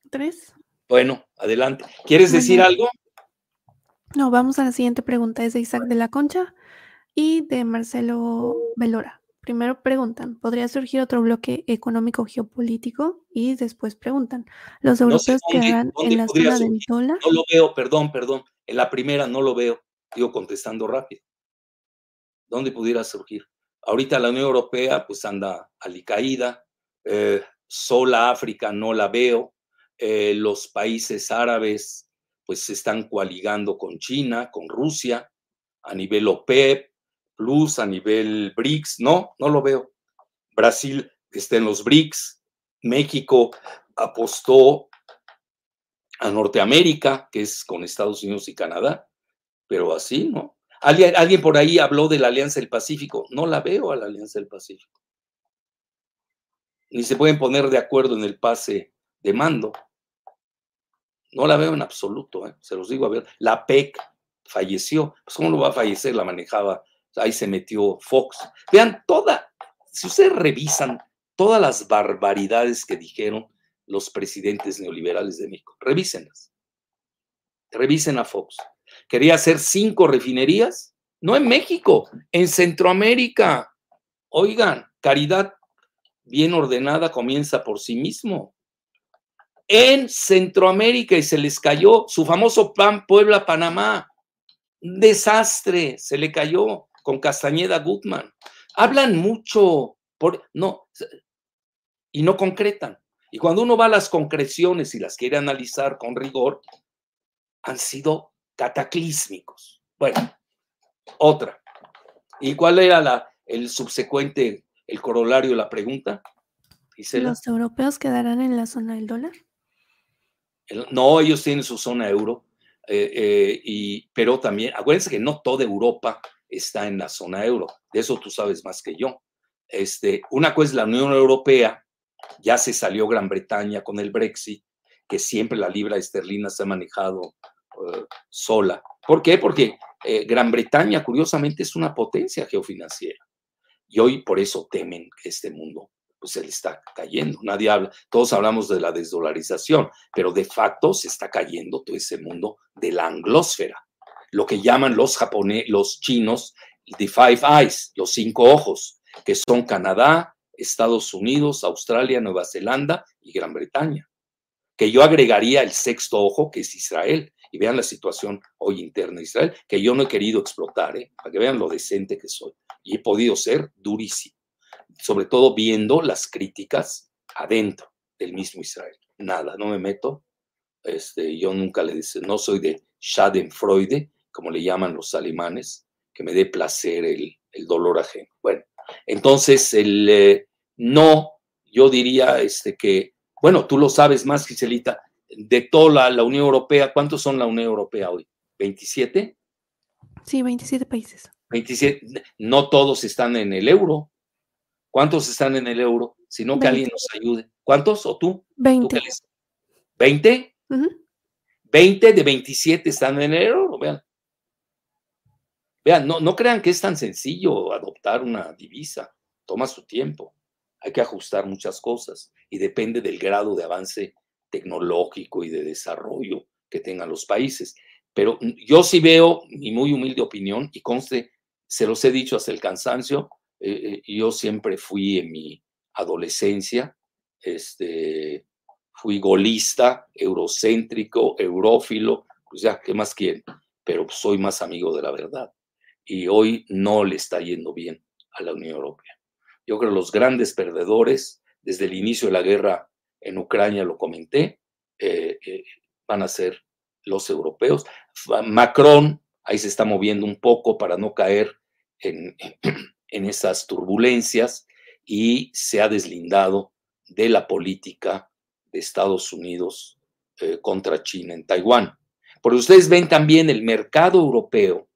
Tres. Bueno, adelante. ¿Quieres decir algo? No, vamos a la siguiente pregunta. Es de Isaac de la Concha y de Marcelo Velora. Primero preguntan, ¿podría surgir otro bloque económico geopolítico? Y después preguntan, ¿los europeos quedarán en la zona del dólar? No lo veo, perdón, perdón. En la primera no lo veo. Digo, contestando rápido. ¿Dónde pudiera surgir? Ahorita la Unión Europea pues anda alicaída, eh, sola África no la veo, eh, los países árabes pues se están coaligando con China, con Rusia, a nivel OPEP, Plus, a nivel BRICS, no, no lo veo. Brasil está en los BRICS, México apostó a Norteamérica, que es con Estados Unidos y Canadá, pero así, ¿no? Alguien, alguien por ahí habló de la Alianza del Pacífico, no la veo a la Alianza del Pacífico. Ni se pueden poner de acuerdo en el pase de mando. No la veo en absoluto, ¿eh? se los digo a ver. La PEC falleció. Pues, ¿Cómo no va a fallecer? La manejaba ahí se metió Fox. Vean toda, si ustedes revisan todas las barbaridades que dijeron los presidentes neoliberales de México, revísenlas. Revisen a Fox. Quería hacer cinco refinerías, no en México, en Centroamérica. Oigan, caridad bien ordenada comienza por sí mismo. En Centroamérica y se les cayó su famoso plan Puebla-Panamá. Desastre, se le cayó con Castañeda Gutman. Hablan mucho, por, no, y no concretan. Y cuando uno va a las concreciones y las quiere analizar con rigor, han sido cataclísmicos. Bueno, otra. ¿Y cuál era la, el subsecuente, el corolario la pregunta? ¿Los europeos quedarán en la zona del dólar? No, ellos tienen su zona euro, eh, eh, y, pero también, acuérdense que no toda Europa está en la zona euro. De eso tú sabes más que yo. Este, una cosa es la Unión Europea, ya se salió Gran Bretaña con el Brexit, que siempre la libra esterlina se ha manejado eh, sola. ¿Por qué? Porque Gran Bretaña, curiosamente, es una potencia geofinanciera. Y hoy por eso temen este mundo pues, se le está cayendo. Nadie habla, todos hablamos de la desdolarización, pero de facto se está cayendo todo ese mundo de la anglósfera lo que llaman los japoneses, los chinos, the five eyes, los cinco ojos, que son Canadá, Estados Unidos, Australia, Nueva Zelanda y Gran Bretaña. Que yo agregaría el sexto ojo, que es Israel. Y vean la situación hoy interna de Israel, que yo no he querido explotar, ¿eh? para que vean lo decente que soy. Y he podido ser durísimo, sobre todo viendo las críticas adentro del mismo Israel. Nada, no me meto. Este, yo nunca le dice, no soy de Schadenfreude, como le llaman los alemanes, que me dé placer el, dolor ajeno. Bueno, entonces el eh, no, yo diría este, que, bueno, tú lo sabes más, Giselita, de toda la, Unión Europea, ¿cuántos son la Unión Europea hoy? ¿27? Sí, 27 países. 27, no todos están en el euro. ¿Cuántos están en el euro? Si no, que alguien nos ayude. ¿Cuántos? ¿O tú? 20. ¿20? 20 de 27 están en el euro, vean. Vean, no, no crean que es tan sencillo adoptar una divisa, toma su tiempo, hay que ajustar muchas cosas y depende del grado de avance tecnológico y de desarrollo que tengan los países. Pero yo sí veo, mi muy humilde opinión, y conste, se los he dicho hasta el cansancio, eh, eh, yo siempre fui en mi adolescencia, este, fui golista, eurocéntrico, eurófilo, pues ya, ¿qué más quieren? Pero soy más amigo de la verdad. y hoy no le está yendo bien a la Unión Europea. Yo creo que los grandes perdedores, desde el inicio de la guerra en Ucrania, lo comenté, eh, eh, van a ser los europeos. Macron ahí se está moviendo un poco para no caer en, en esas turbulencias y se ha deslindado de la política de Estados Unidos eh, contra China en Taiwán. Porque ustedes ven también el mercado europeo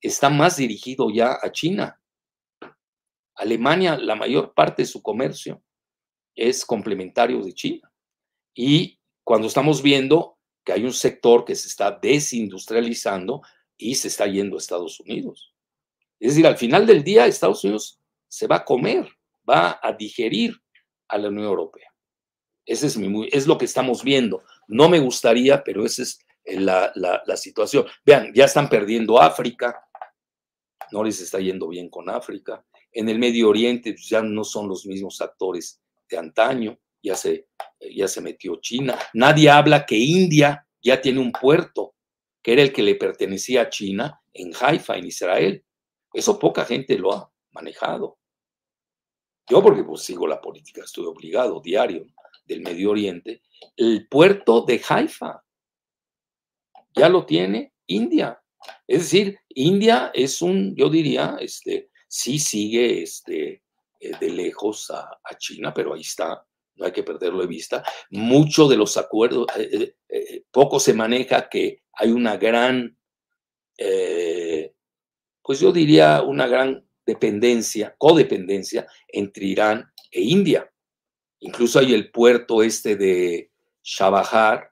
está más dirigido ya a China. Alemania, la mayor parte de su comercio es complementario de China. Y cuando estamos viendo que hay un sector que se está desindustrializando y se está yendo a Estados Unidos. Es decir, al final del día Estados Unidos se va a comer, va a digerir a la Unión Europea. Ese es, es lo que estamos viendo. No me gustaría, pero esa es la, la situación. Vean, ya están perdiendo África, no les está yendo bien con África. En el Medio Oriente pues, ya no son los mismos actores de antaño, ya se, ya se metió China. Nadie habla que India ya tiene un puerto, que era el que le pertenecía a China, en Haifa, en Israel. Eso poca gente lo ha manejado. Yo porque pues, sigo la política, estoy obligado, diario, del Medio Oriente. El puerto de Haifa ya lo tiene India. Es decir, India es un, yo diría, este, sí sigue este, eh, de lejos a, China, pero ahí está, no hay que perderlo de vista. Muchos de los acuerdos, eh, eh, poco se maneja que hay una gran, pues yo diría una gran dependencia, codependencia entre Irán e India. Incluso hay el puerto este de Shabahar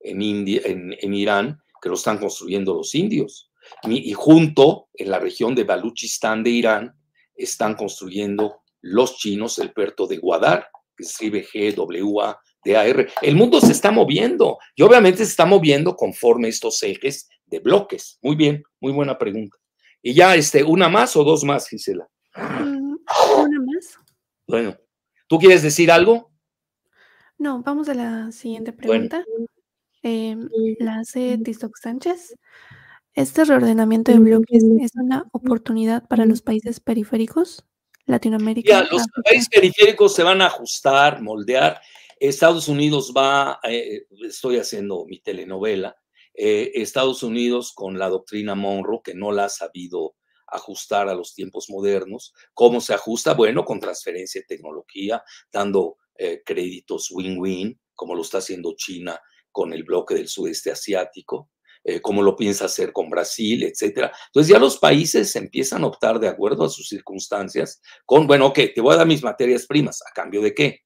en, India, en Irán, que lo están construyendo los indios. Y, junto, en la región de Baluchistán de Irán, están construyendo los chinos el puerto de Guadar, que escribe G-W-A-D-A-R. El mundo se está moviendo y obviamente se está moviendo conforme estos ejes de bloques. Muy bien, muy buena pregunta. Y ya, este, ¿una más o dos más, Gisela? Mm, una más. Bueno, ¿tú quieres decir algo? No, vamos a la siguiente pregunta. Em, la hace Tizoc Sánchez. ¿Este reordenamiento de bloques es una oportunidad para los países periféricos? Latinoamérica. los países periféricos se van a ajustar, moldear. Estados Unidos va, eh, estoy haciendo mi telenovela, eh, Estados Unidos con la doctrina Monroe, que no la ha sabido ajustar a los tiempos modernos. ¿Cómo se ajusta? Bueno, con transferencia de tecnología, dando eh, créditos win-win, como lo está haciendo China con el bloque del sudeste asiático, eh, como lo piensa hacer con Brasil, etcétera. Entonces ya los países empiezan a optar de acuerdo a sus circunstancias con, bueno, ok, te voy a dar mis materias primas, ¿a cambio de qué?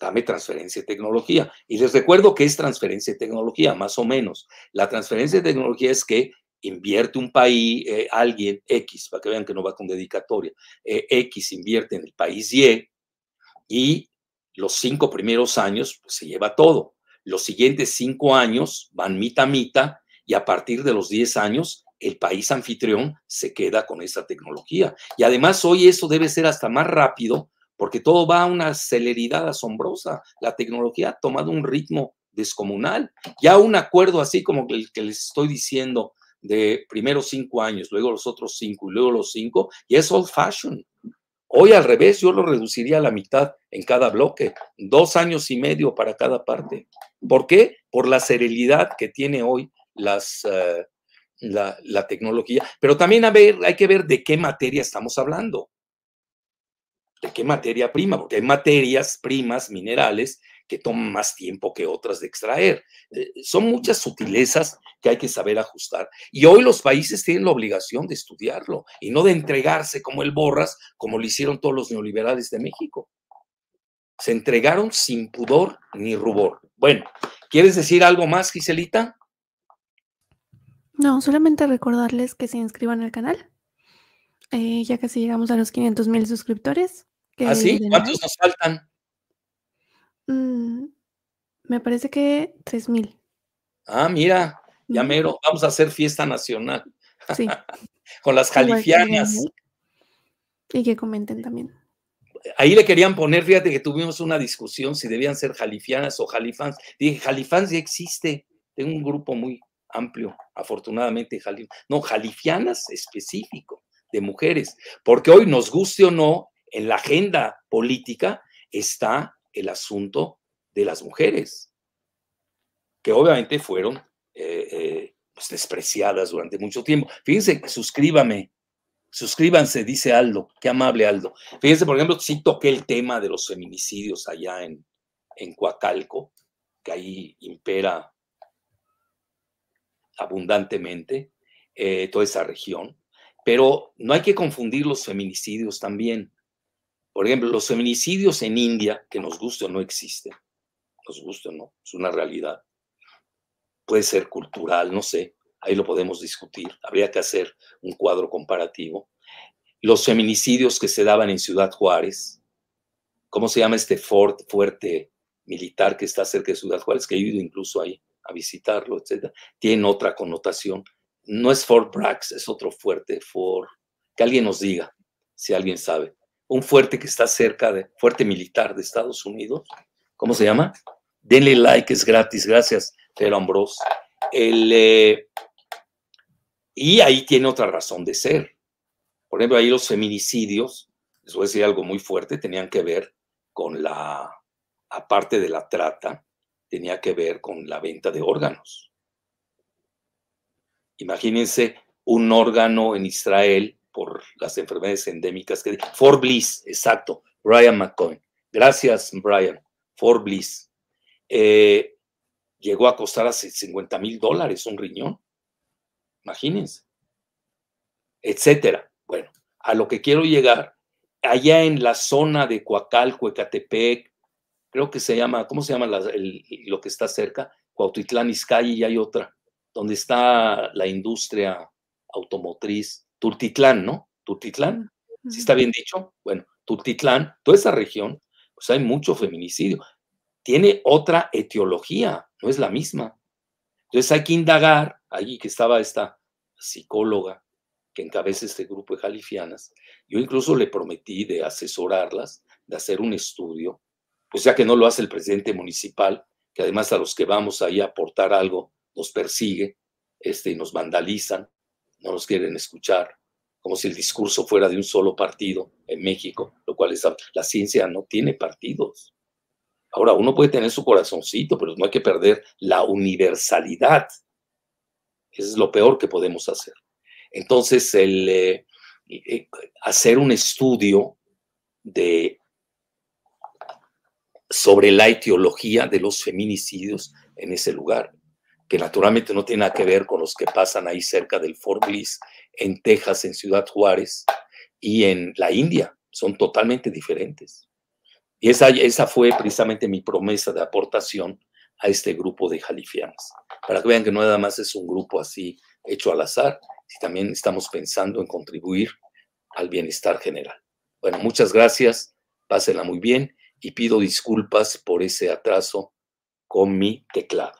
Dame transferencia de tecnología. Y les recuerdo que es transferencia de tecnología, más o menos. La transferencia de tecnología es que invierte un país, eh, alguien X, para que vean que no va con dedicatoria, eh, X invierte en el país Y y los cinco primeros años pues, se lleva todo. Los siguientes cinco años van mitad mitad y a partir de los diez años el país anfitrión se queda con esa tecnología. Y además hoy eso debe ser hasta más rápido porque todo va a una celeridad asombrosa. La tecnología ha tomado un ritmo descomunal. Ya un acuerdo así como el que les estoy diciendo de primero cinco años, luego los otros cinco y luego los cinco, y es old fashion. Hoy al revés, yo lo reduciría a la mitad en cada bloque, dos años y medio para cada parte. ¿Por qué? Por la serenidad que tiene hoy eh, la, tecnología. Pero también hay que ver de qué materia estamos hablando. ¿De qué materia prima? Porque hay materias primas, minerales, que toman más tiempo que otras de extraer. Eh, son muchas sutilezas que hay que saber ajustar. Y hoy los países tienen la obligación de estudiarlo y no de entregarse como el Borras, como lo hicieron todos los neoliberales de México. Se entregaron sin pudor ni rubor. Bueno, ¿quieres decir algo más, Giselita? No, solamente recordarles que se inscriban al canal. Eh, ya casi llegamos a los 500 mil suscriptores. ¿Ah, sí? ¿Cuántos nos faltan? Mm, me parece que 3000. Ah, mira, ya mero, vamos a hacer fiesta nacional. Sí. Con las jalifianas. Y que comenten también. Ahí le querían poner, fíjate que tuvimos una discusión si debían ser jalifianas o jalifans. Dije, jalifans ya existe. Tengo un grupo muy amplio, afortunadamente, no, jalifianas específico, de mujeres, porque hoy nos guste o no, en la agenda política está el asunto de las mujeres, que obviamente fueron eh, eh, pues, despreciadas durante mucho tiempo. Fíjense, suscríbame, suscríbanse, dice Aldo, qué amable Aldo. Fíjense, por ejemplo, sí toqué el tema de los feminicidios allá en, en Coacalco, que ahí impera abundantemente eh, toda esa región, pero no hay que confundir los feminicidios también. Por ejemplo, los feminicidios en India, que nos guste o no existen, nos guste o no, es una realidad. Puede ser cultural, no sé, ahí lo podemos discutir, habría que hacer un cuadro comparativo. Los feminicidios que se daban en Ciudad Juárez, ¿cómo se llama este fort, fuerte militar que está cerca de Ciudad Juárez, que he ido incluso ahí a visitarlo, etcétera, tiene otra connotación. No es Fort Bragg, es otro fuerte, Fort, que alguien nos diga, si alguien sabe. Un fuerte que está cerca de, fuerte militar de Estados Unidos, ¿cómo se llama? Denle like, es gratis, gracias, Pedro Ambrose. El, eh, y ahí tiene otra razón de ser. Por ejemplo, ahí los feminicidios, les voy a decir algo muy fuerte, tenían que ver con la aparte de la trata, tenía que ver con la venta de órganos. Imagínense un órgano en Israel por las enfermedades endémicas que For Bliss, exacto, Brian McCoy. Gracias, Brian. For Bliss. Eh, llegó a costar hace 50 mil dólares un riñón. Imagínense. Etcétera. Bueno, a lo que quiero llegar, allá en la zona de Coacalco, Ecatepec, creo que se llama, ¿cómo se llama lo que está cerca? Cuautitlán Izcalli y hay otra, donde está la industria automotriz, Tultitlán, ¿no? Tultitlán, ¿sí está bien dicho? Bueno, Tultitlán, toda esa región, pues hay mucho feminicidio. Tiene otra etiología, no es la misma. Entonces hay que indagar, allí que estaba esta psicóloga que encabeza este grupo de jalifianas, yo incluso le prometí de asesorarlas, de hacer un estudio pues ya que no lo hace el presidente municipal, que además a los que vamos ahí a aportar algo nos persigue este, y nos vandalizan, no nos quieren escuchar, como si el discurso fuera de un solo partido en México, lo cual es, la ciencia no tiene partidos. Ahora, uno puede tener su corazoncito, pero no hay que perder la universalidad. Eso es lo peor que podemos hacer. Entonces, el eh, eh, hacer un estudio sobre la etiología de los feminicidios en ese lugar, que naturalmente no tiene nada que ver con los que pasan ahí cerca del Fort Bliss, en Texas, en Ciudad Juárez y en la India. Son totalmente diferentes. Y esa, esa fue precisamente mi promesa de aportación a este grupo de jalifianos, para que vean que no nada más es un grupo así hecho al azar, si también estamos pensando en contribuir al bienestar general. Bueno, muchas gracias, pásenla muy bien y pido disculpas por ese atraso con mi teclado.